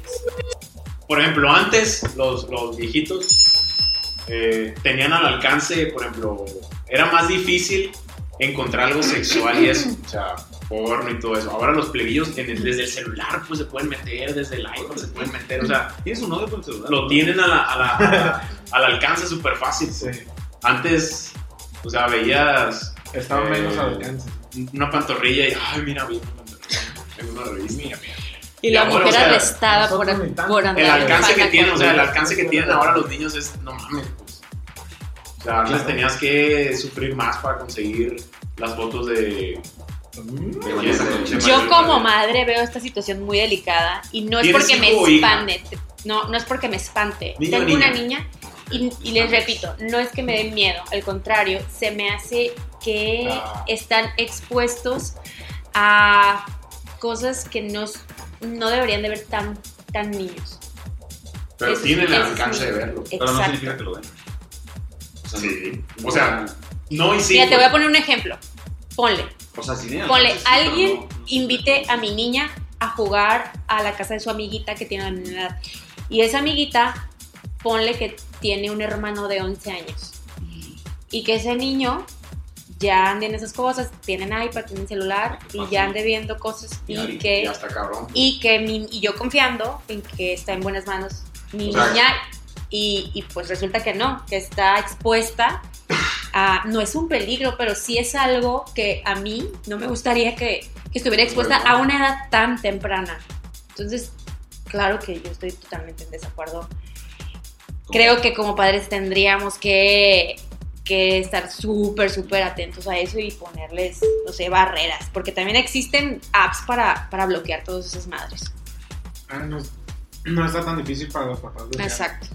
Speaker 2: Por ejemplo, antes los, los viejitos eh, tenían al alcance, por ejemplo, era más difícil encontrar algo sexual y eso, o sea, porno y todo eso. Ahora los plebillos en el- desde el celular pues se pueden meter, desde el iPhone se pueden meter, o sea,
Speaker 4: ¿Tienes un novio con el celular?
Speaker 2: lo tienen a la- a la- a la- al alcance súper fácil.
Speaker 6: Sí.
Speaker 2: Antes, o sea, veías
Speaker 6: Estaba
Speaker 2: Eh,
Speaker 6: menos al alcance.
Speaker 2: una pantorrilla y, ay, mira, vi una pantorrilla en una revista. Mira, mira.
Speaker 3: Y
Speaker 2: Y
Speaker 3: la
Speaker 2: ahora,
Speaker 3: mujer
Speaker 2: o sea,
Speaker 3: arrestada por, por andar
Speaker 2: El alcance que tienen, o sea, el alcance que tienen ahora los niños es, no mames. O sea, antes tenías que sufrir más para conseguir las fotos de...
Speaker 4: Concha.
Speaker 3: Yo como madre veo esta situación muy delicada y no es
Speaker 2: ¿Tienes
Speaker 3: porque me espante, no, no es porque me espante.
Speaker 2: ¿Niño o
Speaker 3: Tengo una
Speaker 2: niña?
Speaker 3: y, y les repito, no es que me den miedo, al contrario, se me hace que
Speaker 6: Ah.
Speaker 3: están expuestos a cosas que no, no deberían de ver tan, tan niños.
Speaker 2: Pero
Speaker 3: Eso-
Speaker 2: tienen el alcance de verlo.
Speaker 4: Pero no
Speaker 3: Exacto.
Speaker 4: significa que lo ven. O sea,
Speaker 2: Sí. O sea, no y sí.
Speaker 3: Mira, te voy a poner un ejemplo. Ponle,
Speaker 4: o sea, si tienen
Speaker 3: ponle, alguien
Speaker 4: no- no
Speaker 3: invite a mi niña a jugar a la casa de su amiguita que tiene la misma edad. Y esa amiguita, ponle que tiene un hermano de 11 años. Y que ese niño ya ande en esas cosas, tienen iPad, tienen celular y ya ande viendo cosas y,
Speaker 2: Y,
Speaker 3: que y que mi- y yo confiando en que está en buenas manos mi
Speaker 2: O sea,
Speaker 3: niña y, y pues resulta que no, que está expuesta a, no es un peligro, pero sí es algo que a mí no me gustaría que, que estuviera expuesta a una edad tan temprana. Entonces, claro que yo estoy totalmente en desacuerdo. Creo que como padres tendríamos que, que estar súper, súper atentos a eso y ponerles, no sé, barreras, porque también existen apps para, para bloquear todas esas madres.
Speaker 6: Ah, no, no está tan difícil para los papás. bloquear.
Speaker 3: Exacto.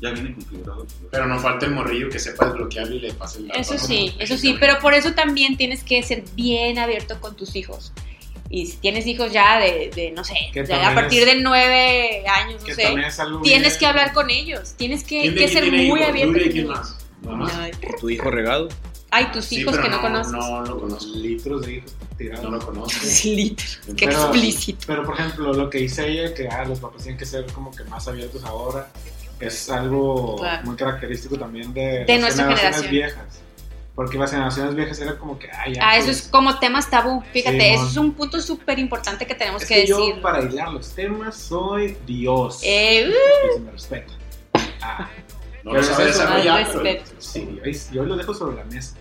Speaker 4: Ya viene configurado.
Speaker 2: Pero no falta el morrillo que sepa desbloquearlo y le pase el dato.
Speaker 3: Eso
Speaker 2: ¿no?
Speaker 3: sí, eso sí, pero por eso también tienes que ser bien abierto con tus hijos. Y si tienes hijos ya de, de, no sé, a partir
Speaker 6: es-
Speaker 3: de nueve años, no sé, tienes
Speaker 6: bien-
Speaker 3: que hablar con ellos, tienes que,
Speaker 2: ¿Quién de
Speaker 3: que ser
Speaker 2: tiene
Speaker 3: muy
Speaker 2: hijos?
Speaker 3: abierto. Con
Speaker 2: ¿quién más? Nada más.
Speaker 3: Ay,
Speaker 5: ¿Tu hijo regado?
Speaker 3: Hay tus
Speaker 2: Sí,
Speaker 3: hijos que no, conoces.
Speaker 2: No lo conozco.
Speaker 6: litros de hijos tirados.
Speaker 2: No lo conozco.
Speaker 3: Liter, Qué
Speaker 6: Pero-
Speaker 3: explícito.
Speaker 6: Pero por ejemplo, lo que dice ella, que ah, los papás tienen que ser como que más abiertos ahora, es algo
Speaker 3: Claro.
Speaker 6: muy característico también de,
Speaker 3: De
Speaker 6: las
Speaker 3: nuestra
Speaker 6: generaciones
Speaker 3: generación.
Speaker 6: viejas. Porque las generaciones viejas era como que, ah, ya.
Speaker 3: Ah, eso es como temas tabú. Fíjate,
Speaker 6: Sí,
Speaker 3: eso es un punto súper importante que tenemos
Speaker 6: es
Speaker 3: que,
Speaker 6: que
Speaker 3: decir.
Speaker 6: yo para hilar los temas soy Dios.
Speaker 3: Eh, uh,
Speaker 6: Y se me respeta. Ah,
Speaker 2: No lo
Speaker 6: es
Speaker 2: desarrollar, pero-
Speaker 6: sí, ahí- yo lo dejo sobre la mesa.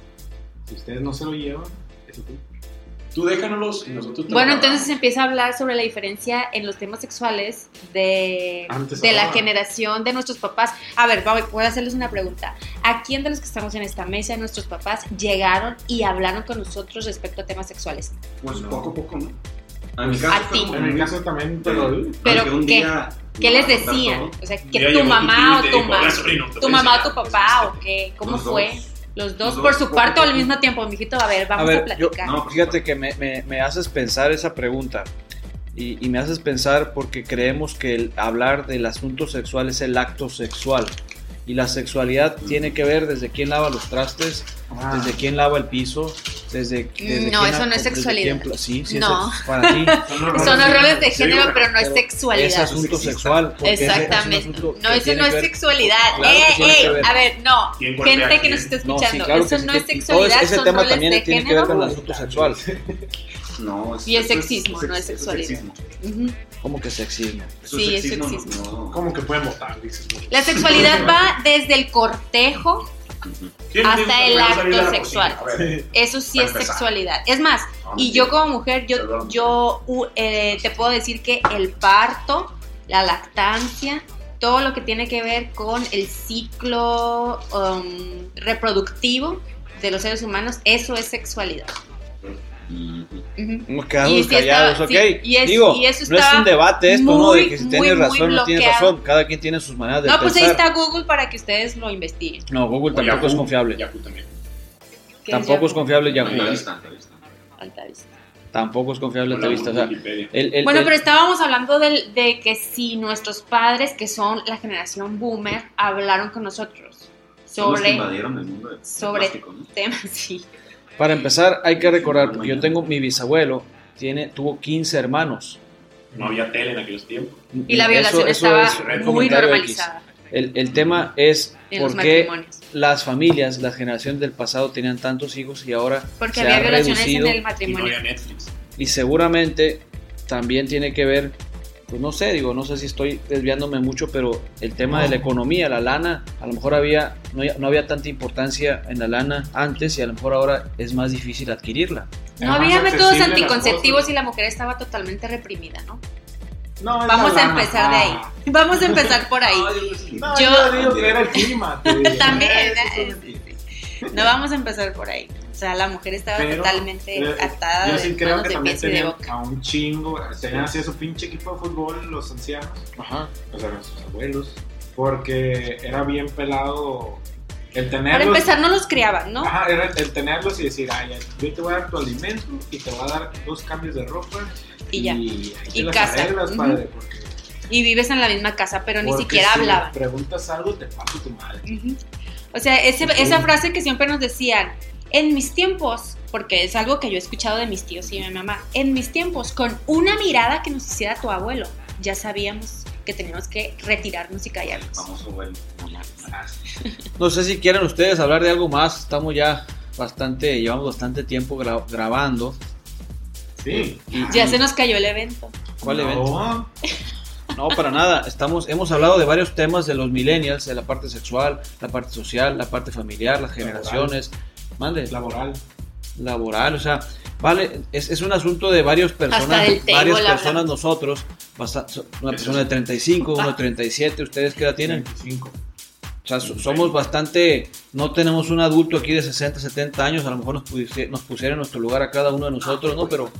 Speaker 6: Si ustedes no se lo llevan, eso tú.
Speaker 2: Tú déjanos y nosotros te
Speaker 3: Bueno, entonces empieza a hablar sobre la diferencia en los temas sexuales de,
Speaker 6: Antes
Speaker 3: de la generación de nuestros papás. A ver, voy a hacerles una pregunta. ¿A quién de los que estamos en esta mesa, de nuestros papás, llegaron y hablaron con nosotros respecto a temas sexuales?
Speaker 4: Pues
Speaker 6: No.
Speaker 4: poco a poco, ¿no? En mi caso
Speaker 3: A ti.
Speaker 6: En mi caso también te lo digo.
Speaker 3: Pero,
Speaker 4: que un
Speaker 3: ¿qué?
Speaker 4: día
Speaker 3: ¿Qué les decían? O sea, que tu mamá o tu
Speaker 2: dijo,
Speaker 3: mamá,
Speaker 2: "Oiga, sobrino, te
Speaker 3: tu mamá o tu
Speaker 2: cosas
Speaker 3: papá
Speaker 2: de
Speaker 3: o qué, ¿cómo
Speaker 4: Los
Speaker 3: fue?
Speaker 4: dos.
Speaker 3: Los dos
Speaker 4: Los
Speaker 3: por
Speaker 4: dos,
Speaker 3: su
Speaker 4: a
Speaker 3: al mismo tiempo, mijito. A ver, vamos
Speaker 5: a
Speaker 3: a,
Speaker 5: ver, yo,
Speaker 3: platicar.
Speaker 4: no,
Speaker 5: fíjate que me, me- me haces pensar esa pregunta y, y me haces pensar porque creemos que el hablar del asunto sexual es el acto sexual y la sexualidad tiene que ver desde quién lava los trastes,
Speaker 6: Ah,
Speaker 5: desde quién lava el piso, desde, desde
Speaker 3: No,
Speaker 5: quién
Speaker 3: eso no es sexualidad.
Speaker 5: quién- sí, sí,
Speaker 3: No.
Speaker 5: es para ti.
Speaker 6: son los
Speaker 3: Son
Speaker 6: roles
Speaker 3: los roles de
Speaker 2: Sí,
Speaker 3: género,
Speaker 2: pero-
Speaker 3: pero no es sexualidad.
Speaker 5: Es asunto sexual. es
Speaker 3: Exactamente.
Speaker 5: asunto
Speaker 3: No,
Speaker 5: que
Speaker 3: eso no
Speaker 5: que
Speaker 3: es
Speaker 5: ver-
Speaker 3: sexualidad.
Speaker 5: Claro que
Speaker 3: ¡Eh,
Speaker 5: que
Speaker 3: ey!
Speaker 5: ver.
Speaker 3: A ver, no.
Speaker 2: ¿Quién golpea
Speaker 3: Gente que nos está
Speaker 5: No, sí,
Speaker 3: escuchando.
Speaker 5: claro
Speaker 3: eso
Speaker 5: que sí,
Speaker 3: no
Speaker 5: que-
Speaker 3: es
Speaker 5: y todo
Speaker 3: sexualidad,
Speaker 5: ese
Speaker 3: son
Speaker 5: tema
Speaker 3: roles
Speaker 5: también
Speaker 3: de
Speaker 5: tiene que
Speaker 3: género.
Speaker 5: ver con el asunto sexual.
Speaker 4: No, es,
Speaker 3: Y es sexismo, no es sexualidad.
Speaker 5: ¿Cómo que sexismo?
Speaker 4: Eso
Speaker 3: Sí, es
Speaker 4: sexismo,
Speaker 3: sexismo.
Speaker 4: no.
Speaker 6: ¿Cómo que pueden votar?
Speaker 3: La sexualidad va desde el cortejo,
Speaker 4: Ujú.
Speaker 2: ¿Quién
Speaker 3: hasta el acto sexual.
Speaker 2: ver,
Speaker 3: eso sí es
Speaker 2: empezar.
Speaker 3: sexualidad. Es más,
Speaker 2: no,
Speaker 3: y yo como mujer, yo,
Speaker 2: Perdón.
Speaker 3: yo uh, eh, te puedo decir que el parto, la lactancia, todo lo que tiene que ver con el ciclo um, reproductivo de los seres humanos, eso es sexualidad. Y
Speaker 5: quedado
Speaker 3: sí
Speaker 5: callados,
Speaker 3: estaba-
Speaker 5: ok.
Speaker 3: sí, y es-
Speaker 5: Digo,
Speaker 3: y eso
Speaker 5: no es un debate esto, ¿no? De que si
Speaker 3: muy,
Speaker 5: tienes
Speaker 3: muy
Speaker 5: razón o no tienes razón. Cada quien tiene sus maneras de
Speaker 3: No, pues ahí
Speaker 5: pensar.
Speaker 3: está Google para que ustedes lo investiguen.
Speaker 5: No, Google
Speaker 2: O
Speaker 5: tampoco
Speaker 2: Yahoo.
Speaker 5: es confiable.
Speaker 2: Yahoo también.
Speaker 3: ¿Qué
Speaker 5: Tampoco es
Speaker 3: Yahoo?
Speaker 5: confiable Yahoo.
Speaker 4: Alta vista, alta vista.
Speaker 3: Alta vista.
Speaker 5: Tampoco es confiable Altavista. O sea,
Speaker 2: Wikipedia.
Speaker 5: el- el-
Speaker 3: Bueno,
Speaker 5: el-
Speaker 3: pero estábamos hablando del- de que si nuestros padres, que son la generación boomer, hablaron con nosotros
Speaker 4: Son los que
Speaker 3: sobre
Speaker 4: invadieron el mundo del
Speaker 3: sobre-
Speaker 4: plástico, ¿no?
Speaker 3: temas, sí.
Speaker 5: Para empezar, hay que recordar, porque yo tengo mi bisabuelo, tiene, tuvo 15 hermanos.
Speaker 2: No había tele en aquellos tiempos.
Speaker 3: Y la violación
Speaker 5: eso
Speaker 3: estaba
Speaker 5: es un
Speaker 3: muy normalizada.
Speaker 5: El, el tema es
Speaker 3: en
Speaker 5: por qué las familias, las generaciones del pasado tenían tantos hijos y ahora
Speaker 3: Porque
Speaker 5: se
Speaker 3: había
Speaker 5: ha
Speaker 3: violaciones
Speaker 5: reducido
Speaker 3: en el
Speaker 2: Y no
Speaker 3: matrimonio.
Speaker 2: había Netflix.
Speaker 5: y seguramente también tiene que ver, pues no sé, digo, no sé si estoy desviándome mucho, pero el tema de la economía, la lana, a lo mejor había no, había- no había tanta importancia en la lana antes y a lo mejor ahora es más difícil adquirirla.
Speaker 3: No había métodos anticonceptivos y la mujer estaba totalmente reprimida, ¿no?
Speaker 6: No, es
Speaker 3: Vamos a
Speaker 6: lana.
Speaker 3: empezar de ahí.
Speaker 6: Ah.
Speaker 3: Vamos a empezar por ahí.
Speaker 6: No,
Speaker 3: Yo-
Speaker 6: yo, digo que era el clima.
Speaker 3: También, ¿eh? No vamos a empezar por ahí. O sea, la mujer estaba
Speaker 6: Pero,
Speaker 3: totalmente
Speaker 6: eh,
Speaker 3: atada
Speaker 6: Yo
Speaker 3: de
Speaker 6: sí creo
Speaker 3: manos
Speaker 6: que
Speaker 3: de
Speaker 6: también
Speaker 3: de
Speaker 6: tenían a un chingo, tenían así a su pinche equipo de fútbol los ancianos,
Speaker 5: Ajá.
Speaker 6: o sea, nuestros abuelos, porque era bien pelado el
Speaker 3: Para
Speaker 6: tenerlos.
Speaker 3: empezar, no los criaban, ¿no?
Speaker 6: Ajá, era el tenerlos y decir, ay, yo te voy a dar tu alimento y te voy a dar dos cambios de ropa
Speaker 3: Y ya.
Speaker 6: y,
Speaker 3: Y
Speaker 6: las
Speaker 3: casa.
Speaker 6: arreglas,
Speaker 3: Ujú.
Speaker 6: padre, porque,
Speaker 3: Y vives en la misma casa, pero ni siquiera
Speaker 6: si
Speaker 3: hablaban.
Speaker 6: preguntas algo, te paso tu madre.
Speaker 3: Ujú. O sea, ese- esa frase que siempre nos decían, en mis tiempos, porque es algo que yo he escuchado de mis tíos y de mi mamá, en mis tiempos, con una mirada que nos hiciera tu abuelo, ya sabíamos que teníamos que retirarnos y callarnos.
Speaker 4: Güey.
Speaker 6: Ah,
Speaker 5: No sé si quieren ustedes hablar de algo más, estamos ya bastante, llevamos bastante tiempo gra- grabando.
Speaker 6: Sí.
Speaker 5: Y,
Speaker 3: Ya
Speaker 5: y-
Speaker 3: se nos cayó el evento.
Speaker 5: ¿Cuál
Speaker 6: No.
Speaker 5: evento? No, para nada. Estamos, hemos hablado de varios temas de los millennials, de la parte sexual, la parte social, la parte familiar, las generaciones. Mande,
Speaker 6: Laboral.
Speaker 5: laboral, o sea, vale, es, es un asunto de varias personas, varias personas nosotros, una persona de 35, uno de 37, ¿ustedes qué edad tienen?
Speaker 6: 25.
Speaker 5: O sea, so- somos bastante, no tenemos un adulto aquí de 60, 70 años, a lo mejor nos, pusie- nos pusiera en nuestro lugar a cada uno de nosotros, ¿no? Pero,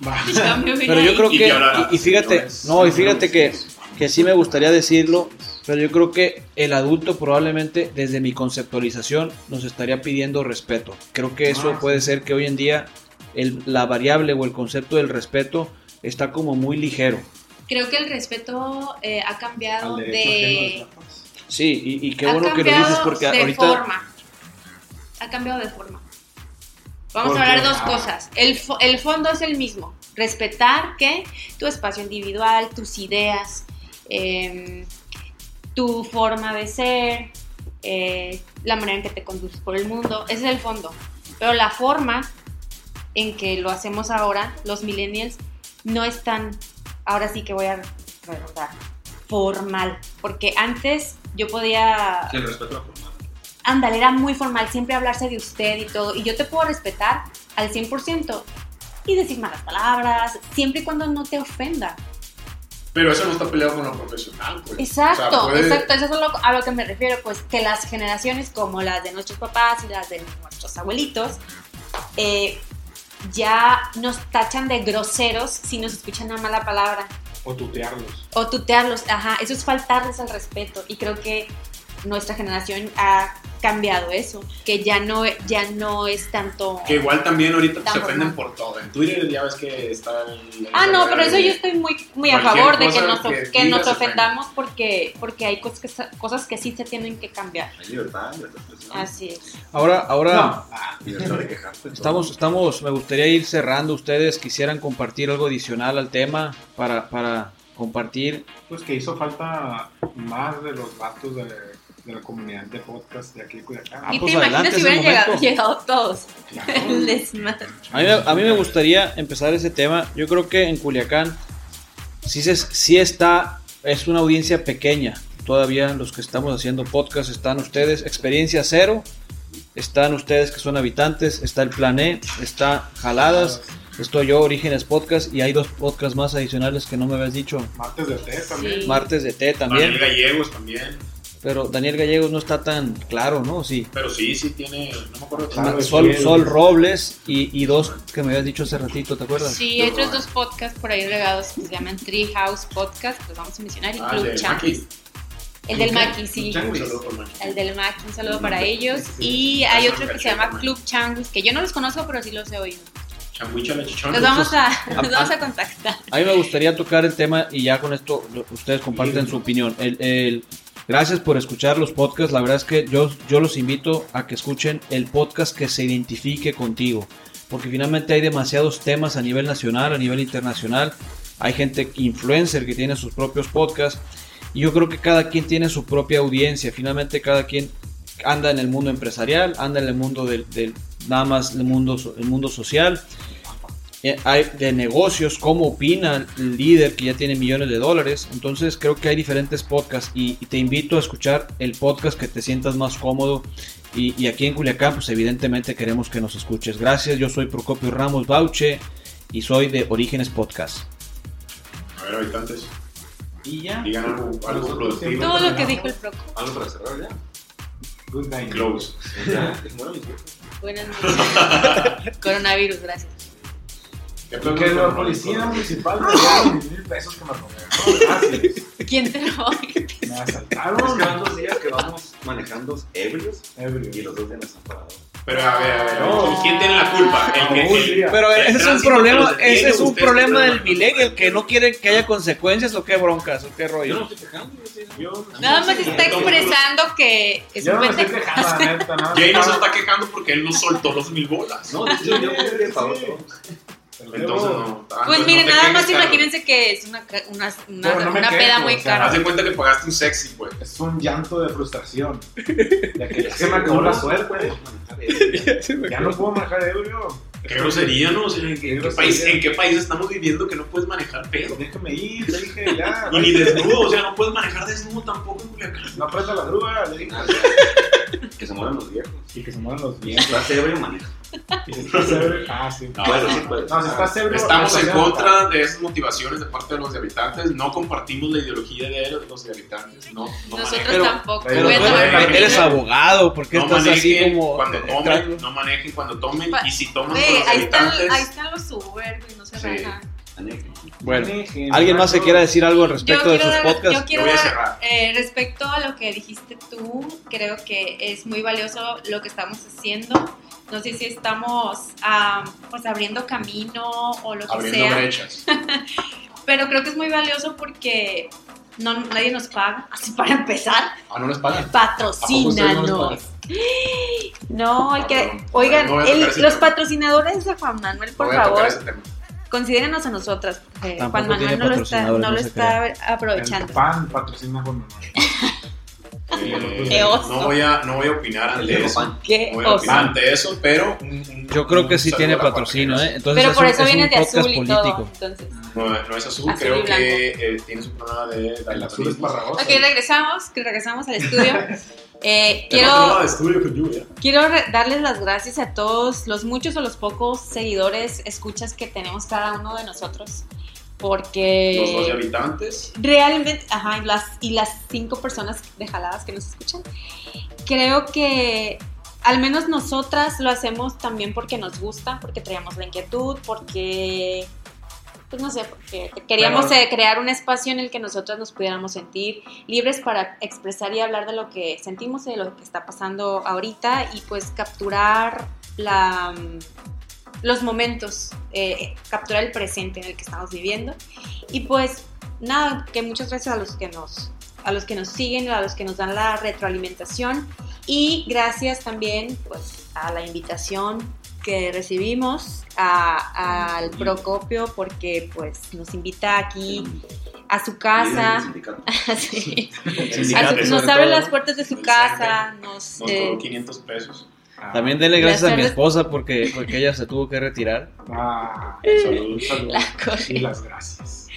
Speaker 3: me hubiera
Speaker 5: pero yo creo que, y, y fíjate, no, y fíjate que, que sí me gustaría decirlo, pero yo creo que el adulto probablemente desde mi conceptualización nos estaría pidiendo respeto. Creo que eso
Speaker 6: Ah,
Speaker 5: puede ser que hoy en día el- la variable o el concepto del respeto está como muy ligero.
Speaker 3: Creo que el respeto eh, ha cambiado de...
Speaker 5: Sí, y, y qué
Speaker 3: ha
Speaker 5: bueno que lo dices porque
Speaker 3: de
Speaker 5: ahorita...
Speaker 3: forma. Ha cambiado de forma. Vamos
Speaker 6: ¿Por
Speaker 3: a hablar dos
Speaker 6: Ah.
Speaker 3: cosas. El, fo- el fondo es el mismo. Respetar que tu espacio individual, tus ideas, em, tu forma de ser, eh, la manera en que te conduces por el mundo. Ese es el fondo. Pero la forma en que lo hacemos ahora, los millennials, no es tan, ahora sí que voy a recordar, formal. Porque antes yo podía
Speaker 4: Sí, el respeto a la forma.
Speaker 3: ándale, era muy formal, siempre hablarse de usted y todo. Y yo te puedo respetar al 100% y decir malas palabras, siempre y cuando no te ofenda.
Speaker 2: Pero eso no está peleado con lo profesional, pues.
Speaker 3: Exacto,
Speaker 2: O sea, puede-
Speaker 3: exacto, eso es a lo, a lo que me refiero, pues que las generaciones como las de nuestros papás y las de nuestros abuelitos eh, ya nos tachan de groseros si nos escuchan una mala palabra
Speaker 6: O tutearlos.
Speaker 3: o tutearlos, ajá, eso es faltarles al respeto y creo que nuestra generación ha cambiado eso, que ya no, ya no es tanto...
Speaker 2: Que igual también ahorita se ofenden por todo. En Twitter ya ves que está el...
Speaker 3: Ah, no, pero eso yo estoy muy, muy a favor de que nos,
Speaker 2: que
Speaker 3: nos ofendamos porque, porque hay cosas que, sa- cosas que sí se tienen que cambiar.
Speaker 4: Hay libertad.
Speaker 3: Así es.
Speaker 5: Ahora, ahora...
Speaker 6: No.
Speaker 4: Libertad de quejarte.
Speaker 5: Estamos, estamos, me gustaría ir cerrando. Ustedes quisieran compartir algo adicional al tema para, para compartir.
Speaker 6: Pues que hizo falta más de los vatos de, de la comunidad de podcast de aquí de Culiacán.
Speaker 5: Ah,
Speaker 3: y
Speaker 5: pues
Speaker 3: te imaginas si hubieran llegado, llegado todos.
Speaker 6: Claro.
Speaker 5: A mí, me- a mí me gustaría empezar ese tema. Yo creo que en Culiacán sí, se, sí está, es una audiencia pequeña. Todavía los que estamos haciendo podcast están ustedes, experiencia cero. Están ustedes que son habitantes, está el Plan E, está Jaladas, estoy yo, Orígenes Podcast, y hay dos podcasts más adicionales que no me habías dicho.
Speaker 6: Martes de té también.
Speaker 3: Sí.
Speaker 5: Martes de T también.
Speaker 2: Daniel Gallegos también.
Speaker 5: Pero Daniel Gallegos no está tan claro, ¿no? Sí.
Speaker 2: Pero sí, sí tiene... No me acuerdo.
Speaker 6: Claro,
Speaker 5: Sol,
Speaker 6: sí,
Speaker 5: Sol
Speaker 6: el-
Speaker 5: Robles y, y dos que me habías dicho hace ratito, ¿te acuerdas?
Speaker 3: Sí, hay otros dos podcasts por ahí regados que se llaman Treehouse Podcast, los vamos a mencionar, y
Speaker 2: Ah,
Speaker 3: Club.
Speaker 2: Maki.
Speaker 3: El del Maki, sí.
Speaker 2: Un saludo por Maki.
Speaker 3: El del Maki, un saludo para ellos. Y hay otro que se llama. Club Changuis, que yo no los conozco, pero sí los he oído. Los vamos a, los vamos a contactar.
Speaker 5: A mí me gustaría tocar el tema y ya con esto ustedes comparten su opinión. El, el- gracias por escuchar los podcasts. La verdad es que yo, yo los invito a que escuchen el podcast que se identifique contigo. Porque finalmente hay demasiados temas a nivel nacional, a nivel internacional. Hay gente influencer que tiene sus propios podcasts. Y yo creo que cada quien tiene su propia audiencia. Finalmente cada quien anda en el mundo empresarial, anda en el mundo del, del- nada más el mundo, el mundo social. Eh, hay de negocios, cómo opina el líder que ya tiene millones de dólares. Entonces creo que hay diferentes podcasts y, y te invito a escuchar el podcast que te sientas más cómodo. Y, y aquí en Culiacán, pues evidentemente queremos que nos escuches. Gracias, yo soy Procopio Ramos Bauche y soy de Orígenes Podcast.
Speaker 2: A ver, habitantes.
Speaker 4: Y ya.
Speaker 2: Digan algo, algo productivo.
Speaker 3: Todo lo que dijo el Proco.
Speaker 4: Algo para cerrar ya.
Speaker 6: Good night.
Speaker 2: Close.
Speaker 3: Buenas noches. Coronavirus, gracias.
Speaker 2: ¿Qué
Speaker 6: Porque
Speaker 2: pedo
Speaker 6: la policía municipal me 10 mil pesos que me robaron. Gracias.
Speaker 3: ¿Quién te lo
Speaker 6: Me
Speaker 4: Es que
Speaker 6: asaltaron.
Speaker 4: van dos días que vamos manejando ebrios y los dos días están parados.
Speaker 2: Pero a ver, a ver,
Speaker 6: No.
Speaker 2: ¿quién tiene la culpa? El que, el-
Speaker 6: día.
Speaker 5: Pero
Speaker 2: El
Speaker 5: ese es un problema,
Speaker 2: que
Speaker 5: ese es un problema del millennial que no quieren que haya consecuencias o qué broncas o qué
Speaker 4: Yo no
Speaker 5: rollo.
Speaker 4: estoy quejando. yo
Speaker 6: Yo-
Speaker 3: Nada más está expresando que es
Speaker 6: Yo
Speaker 3: un
Speaker 6: no me estoy
Speaker 3: pendejo.
Speaker 6: quejando, la neta. nada más
Speaker 2: Jay no se está quejando porque él no soltó los mil bolas.
Speaker 4: No, yo, yo.
Speaker 6: Sí.
Speaker 2: Entonces no. ah,
Speaker 3: Pues miren, nada más imagínense que es una, una, una,
Speaker 6: Pero no me
Speaker 3: una
Speaker 6: quejo,
Speaker 3: peda muy
Speaker 6: o sea,
Speaker 3: cara.
Speaker 2: Haz de cuenta que pagaste un sexy, pues.
Speaker 6: Es un llanto de frustración. De que ya se me acabó la suerte.
Speaker 4: Manejar
Speaker 6: Ya no puedo manejar ebrio.
Speaker 2: Qué grosería, ¿no? O sea, ¿en, qué, qué país, ¿en qué país estamos viviendo que no puedes manejar pedo?
Speaker 6: Déjame ir, le dije, ya.
Speaker 2: Y ni desnudo, o sea, no puedes manejar desnudo tampoco en Culiacán.
Speaker 6: No presta la grúa, le dije.
Speaker 4: Ah, Que se mueran los viejos.
Speaker 6: Y que se muevan los vientos.
Speaker 4: Estás ebrio, maneja.
Speaker 6: Y si estás ebrio. Ah, sí.
Speaker 2: No,
Speaker 4: Bueno, sí, pues.
Speaker 6: No, si estás ebrio.
Speaker 2: Estamos en contra de esas motivaciones de parte de los habitantes. No compartimos la ideología de los habitantes. No, no
Speaker 3: Nosotros
Speaker 2: manejen.
Speaker 3: Tampoco.
Speaker 6: pero
Speaker 3: Bueno,
Speaker 1: eres, abogado, ¿por qué
Speaker 2: No
Speaker 1: estás así como
Speaker 2: cuando tomen, no manejen cuando tomen
Speaker 3: Pa-
Speaker 2: y si toman los
Speaker 3: ahí, están,
Speaker 2: habitantes.
Speaker 3: ahí están los Uber, güey, no se
Speaker 2: Sí.
Speaker 3: rajan.
Speaker 1: Bueno, ¿alguien más se
Speaker 6: no.
Speaker 1: quiera decir algo al respecto de sus
Speaker 3: dar,
Speaker 1: podcasts?
Speaker 3: yo quiero
Speaker 2: Yo voy a cerrar.
Speaker 3: eh, respecto a lo que dijiste tú, creo que es muy valioso lo que estamos haciendo. No sé si estamos ah, pues abriendo camino o lo que
Speaker 2: abriendo
Speaker 3: sea,
Speaker 2: brechas.
Speaker 3: pero creo que es muy valioso porque no, nadie nos paga. Así para empezar,
Speaker 2: Ah, no les pagan.
Speaker 3: patrocínanos. No, hay que, oigan,
Speaker 2: No
Speaker 3: el- los patrocinadores de Juan Manuel, por
Speaker 2: No voy a tocar
Speaker 3: favor,
Speaker 2: ese tema.
Speaker 3: Considérenos a nosotras. porque Juan Manuel no lo está, no lo está
Speaker 6: El
Speaker 3: aprovechando.
Speaker 6: pan patrocina
Speaker 2: Eh,
Speaker 3: Qué oso.
Speaker 2: no, voy a, no voy a opinar ante eso.
Speaker 4: pan.
Speaker 3: Qué
Speaker 2: No voy a
Speaker 3: oso.
Speaker 2: opinar ante eso, pero. un-
Speaker 1: Yo creo que sí tiene patrocinio, ¿eh? Entonces
Speaker 3: Pero
Speaker 1: es
Speaker 3: por
Speaker 1: un-
Speaker 3: eso
Speaker 1: es
Speaker 3: viene de azul y todo.
Speaker 1: político.
Speaker 3: Entonces.
Speaker 2: No, no es azul,
Speaker 3: Azul
Speaker 2: creo que eh, tiene su programa de
Speaker 6: El azul es
Speaker 3: Ok, regresamos, que regresamos al estudio. Eh, quiero
Speaker 2: de estudio con lluvia.
Speaker 3: quiero darles las gracias a todos los muchos o los pocos seguidores, escuchas que tenemos cada uno de nosotros. Porque
Speaker 2: Los 12 habitantes.
Speaker 3: realmente, ajá, y las, y las cinco personas de jaladas que nos escuchan, creo que al menos nosotras lo hacemos también porque nos gusta, porque traíamos la inquietud, porque, pues no sé, porque queríamos
Speaker 6: Pero-
Speaker 3: eh, crear un espacio en el que nosotras nos pudiéramos sentir libres para expresar y hablar de lo que sentimos y de lo que está pasando ahorita y pues capturar la los momentos, eh, capturar el presente en el que estamos viviendo. Y pues nada, que muchas gracias a los que nos a los que nos siguen, a los que nos dan la retroalimentación y gracias también pues a la invitación que recibimos al Procopio porque pues nos invita aquí a su casa. Sí.
Speaker 1: Sindicato,
Speaker 3: A su- nos abre las puertas de su casa, nos
Speaker 2: Nos
Speaker 3: eh,
Speaker 2: cobró 500 pesos.
Speaker 1: También denle gracias a mi esposa porque, porque ella se tuvo que retirar.
Speaker 6: Ah,
Speaker 2: Saludos.
Speaker 6: saludos.
Speaker 3: la corre.
Speaker 6: Y las gracias.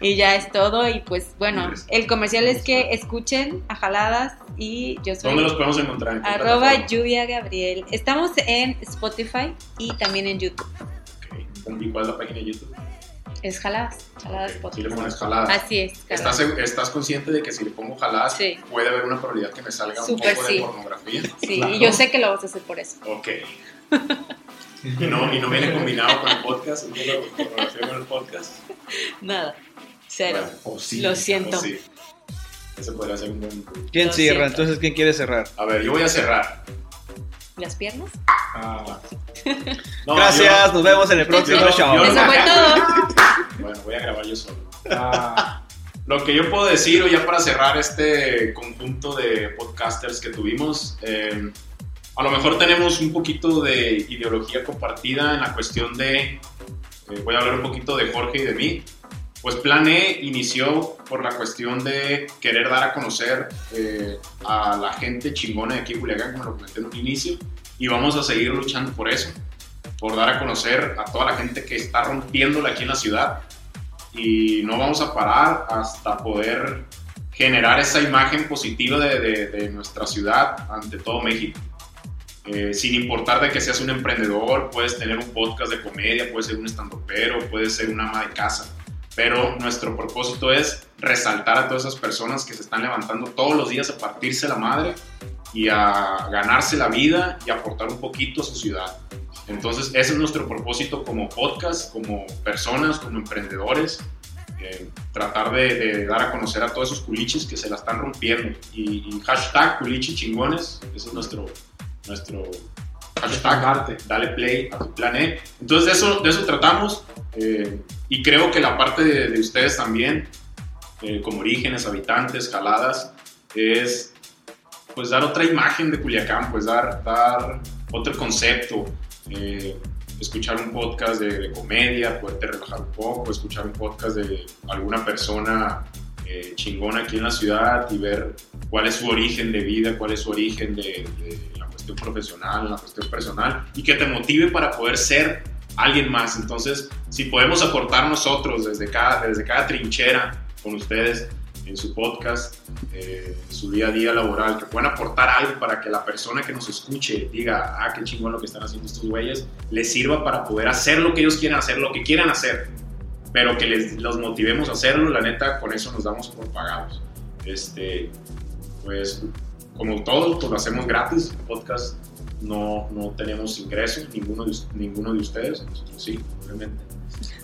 Speaker 3: Y ya es todo. Y pues bueno, el comercial es que escuchen a Jaladas y yo soy
Speaker 2: ¿Dónde los podemos encontrar? ¿En qué
Speaker 3: arroba lluvia Gabriel. Estamos en Spotify y también en YouTube.
Speaker 2: Ok. ¿Y cuál es la página de YouTube?
Speaker 3: Es Jaladas. Jaladas
Speaker 2: Ok, Si le pones jaladas.
Speaker 3: Así es.
Speaker 2: ¿Estás,
Speaker 3: Jaladas.
Speaker 2: seg- ¿Estás consciente de que si le pongo jaladas
Speaker 3: Sí.
Speaker 2: puede haber una probabilidad que me salga un poco de pornografía?
Speaker 3: Sí,
Speaker 6: Claro.
Speaker 3: y yo sé que lo vas a hacer por eso.
Speaker 2: Ok. Y no, y no viene combinado con el podcast, de pornografía con el podcast.
Speaker 3: Nada. Cero.
Speaker 2: Bueno, o sí,
Speaker 3: Lo siento.
Speaker 2: Ese podría ser un buen.
Speaker 1: ¿Quién
Speaker 3: Lo
Speaker 1: cierra?
Speaker 3: siento.
Speaker 1: Entonces, ¿quién quiere cerrar?
Speaker 2: A ver, yo voy a cerrar.
Speaker 3: ¿Las piernas?
Speaker 6: Ah,
Speaker 2: No,
Speaker 1: Gracias, nos vemos en el próximo
Speaker 2: yo-
Speaker 1: show.
Speaker 2: yo-
Speaker 3: Eso fue todo.
Speaker 2: yo- bueno, voy a grabar yo solo.
Speaker 6: ah,
Speaker 2: Lo que yo puedo decir, o ya para cerrar este conjunto de podcasters que tuvimos, eh, a lo mejor tenemos un poquito de ideología compartida en la cuestión de, eh, voy a hablar un poquito de Jorge y de mí, pues Plan E inició por la cuestión de querer dar a conocer eh, a la gente chingona de aquí en Culiacán, como lo comenté en un inicio, y vamos a seguir luchando por eso, por dar a conocer a toda la gente que está rompiéndola aquí en la ciudad, y no vamos a parar hasta poder generar esa imagen positiva de, de- de nuestra ciudad ante todo México. Eh, sin importar de que seas un emprendedor, puedes tener un podcast de comedia, puedes ser un estandopero, puedes ser una ama de casa, pero nuestro propósito es resaltar a todas esas personas que se están levantando todos los días a partirse la madre y a ganarse la vida y aportar un poquito a su ciudad. Entonces, ese es nuestro propósito como podcast, como personas, como emprendedores. eh, tratar de, de dar a conocer a todos esos culiches que se la están rompiendo. Y, y hashtag culichi chingones, ese es nuestro, nuestro hashtag. Dale play a tu plan E. Entonces, de eso, de eso tratamos. eh, y creo que la parte de, de ustedes también, eh, como orígenes, habitantes, jaladas, es pues dar otra imagen de Culiacán, pues dar, dar otro concepto, eh, escuchar un podcast de, de comedia, poderte relajar un poco, escuchar un podcast de alguna persona eh, chingona aquí en la ciudad y ver cuál es su origen de vida, cuál es su origen de, de la cuestión profesional, la cuestión personal, y que te motive para poder ser alguien más. Entonces, si podemos aportar nosotros desde cada, desde cada trinchera con ustedes en su podcast, eh, en su día a día laboral, que puedan aportar algo para que la persona que nos escuche diga, ah, qué chingón lo que están haciendo estos güeyes, les sirva para poder hacer lo que ellos quieran hacer, lo que quieran hacer, pero que les, los motivemos a hacerlo, la neta, con eso nos damos por pagados. Este, pues, como todo, pues lo hacemos gratis, podcast no, no tenemos ingresos, ninguno de, ninguno de ustedes, nosotros sí, obviamente.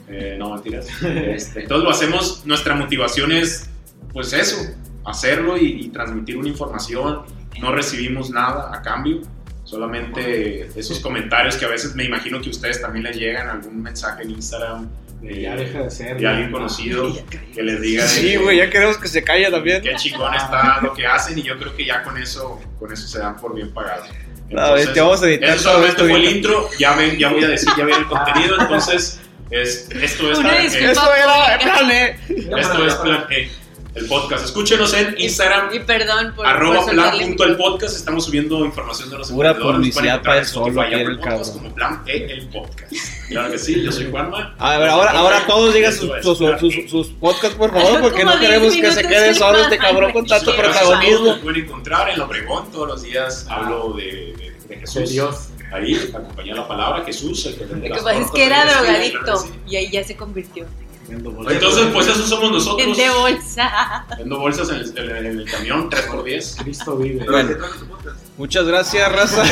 Speaker 2: Eh, no, mentiras. Este, entonces lo hacemos, nuestra motivación es, pues eso, hacerlo y, y, transmitir una información. No recibimos nada a cambio, solamente esos comentarios que a veces me imagino que a ustedes también les llegan, algún mensaje en Instagram.
Speaker 6: De, ya deja de ser.
Speaker 2: De alguien conocido que les diga.
Speaker 1: Sí, güey, ya queremos que se calle también.
Speaker 2: Qué chingón está lo que hacen y yo creo que ya con eso, con eso se dan por bien pagados.
Speaker 1: Entonces, no, te vamos a editar
Speaker 2: eso solamente fue el intro, ya, ven, ya voy a decir, ya viene el contenido, entonces es, esto es...
Speaker 3: Una
Speaker 2: eh,
Speaker 3: disculpa
Speaker 1: Esto era plan E.
Speaker 2: esto es plan E, el podcast. Escúchenos en Instagram,
Speaker 3: Y perdón por,
Speaker 2: arroba plan.el-podcast, estamos subiendo información de los
Speaker 5: Pura publicidad para el solo, el
Speaker 2: Podcasts
Speaker 5: cabrón.
Speaker 2: como plan E, el podcast. Claro que sí, yo soy Juanma.
Speaker 1: A ver, ahora, ahora todos digan sus, sus, sus, sus podcasts, por favor, porque no queremos que
Speaker 3: 10
Speaker 1: se quede
Speaker 3: el
Speaker 1: solo este cabrón con tanto
Speaker 2: Y
Speaker 1: protagonismo.
Speaker 2: Pueden encontrar en Obregón todos los días. Hablo de, de, de
Speaker 6: De
Speaker 2: Jesús.
Speaker 6: Dios.
Speaker 2: Ahí, acompañar la palabra Jesús. El que
Speaker 3: Lo que pasa es que era drogadicto y ahí ya se convirtió
Speaker 2: Entonces, pues eso somos nosotros.
Speaker 3: de bolsa.
Speaker 2: Vendo bolsas en el, en el- camión, 3x10.
Speaker 6: Cristo vive.
Speaker 4: Pero ¿de qué trata tu podcast?
Speaker 1: Muchas gracias, raza.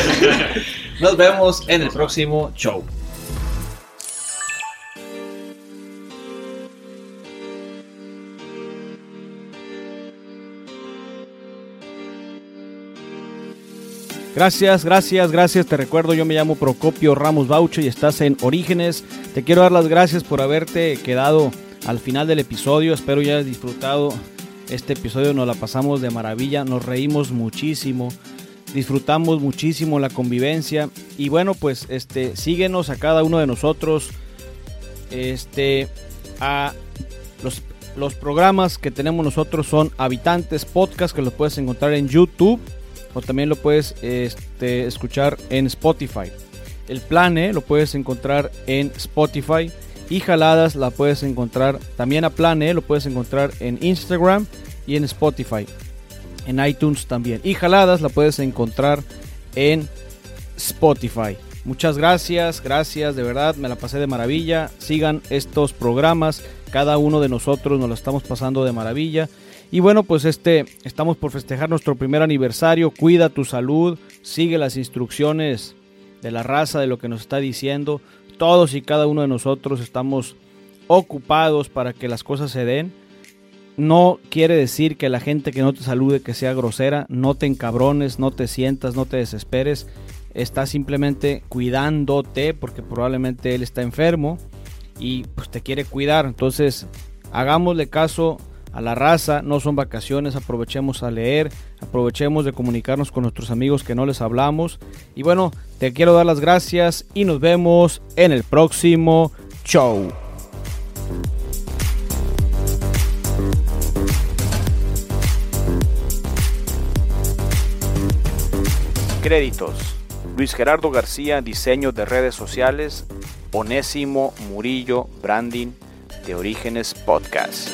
Speaker 1: Nos vemos en el próximo show.
Speaker 5: Gracias, gracias, gracias. Te recuerdo, yo me llamo Procopio Ramos Bauche y estás en Orígenes. Te quiero dar las gracias por haberte quedado al final del episodio. Espero ya hayas disfrutado este episodio. Nos la pasamos de maravilla, nos reímos muchísimo, disfrutamos muchísimo la convivencia. Y bueno, pues este, síguenos a cada uno de nosotros. Este, a los, los programas que tenemos nosotros son Habitantes Podcast, que los puedes encontrar en YouTube o también lo puedes este, escuchar en Spotify. El Plane lo puedes encontrar en Spotify y Jaladas la puedes encontrar también a Plane, lo puedes encontrar en Instagram y en Spotify. En iTunes también. Y Jaladas la puedes encontrar en Spotify. Muchas gracias, gracias, de verdad, me la pasé de maravilla. Sigan estos programas, cada uno de nosotros nos lo estamos pasando de maravilla. Y bueno, pues este, estamos por festejar nuestro primer aniversario. Cuida tu salud, sigue las instrucciones de la raza, de lo que nos está diciendo. Todos y cada uno de nosotros estamos ocupados para que las cosas se den. No quiere decir que la gente que no te salude que sea grosera, no te encabrones, no te sientas, no te desesperes. Está simplemente cuidándote porque probablemente él está enfermo y pues te quiere cuidar. Entonces, hagámosle caso a la raza, no son vacaciones, aprovechemos a leer, aprovechemos de comunicarnos con nuestros amigos que no les hablamos. Y bueno, te quiero dar las gracias y nos vemos en el próximo show. Créditos. Luis Gerardo García, diseño de redes sociales. Onésimo Murillo, branding de Orígenes Podcast.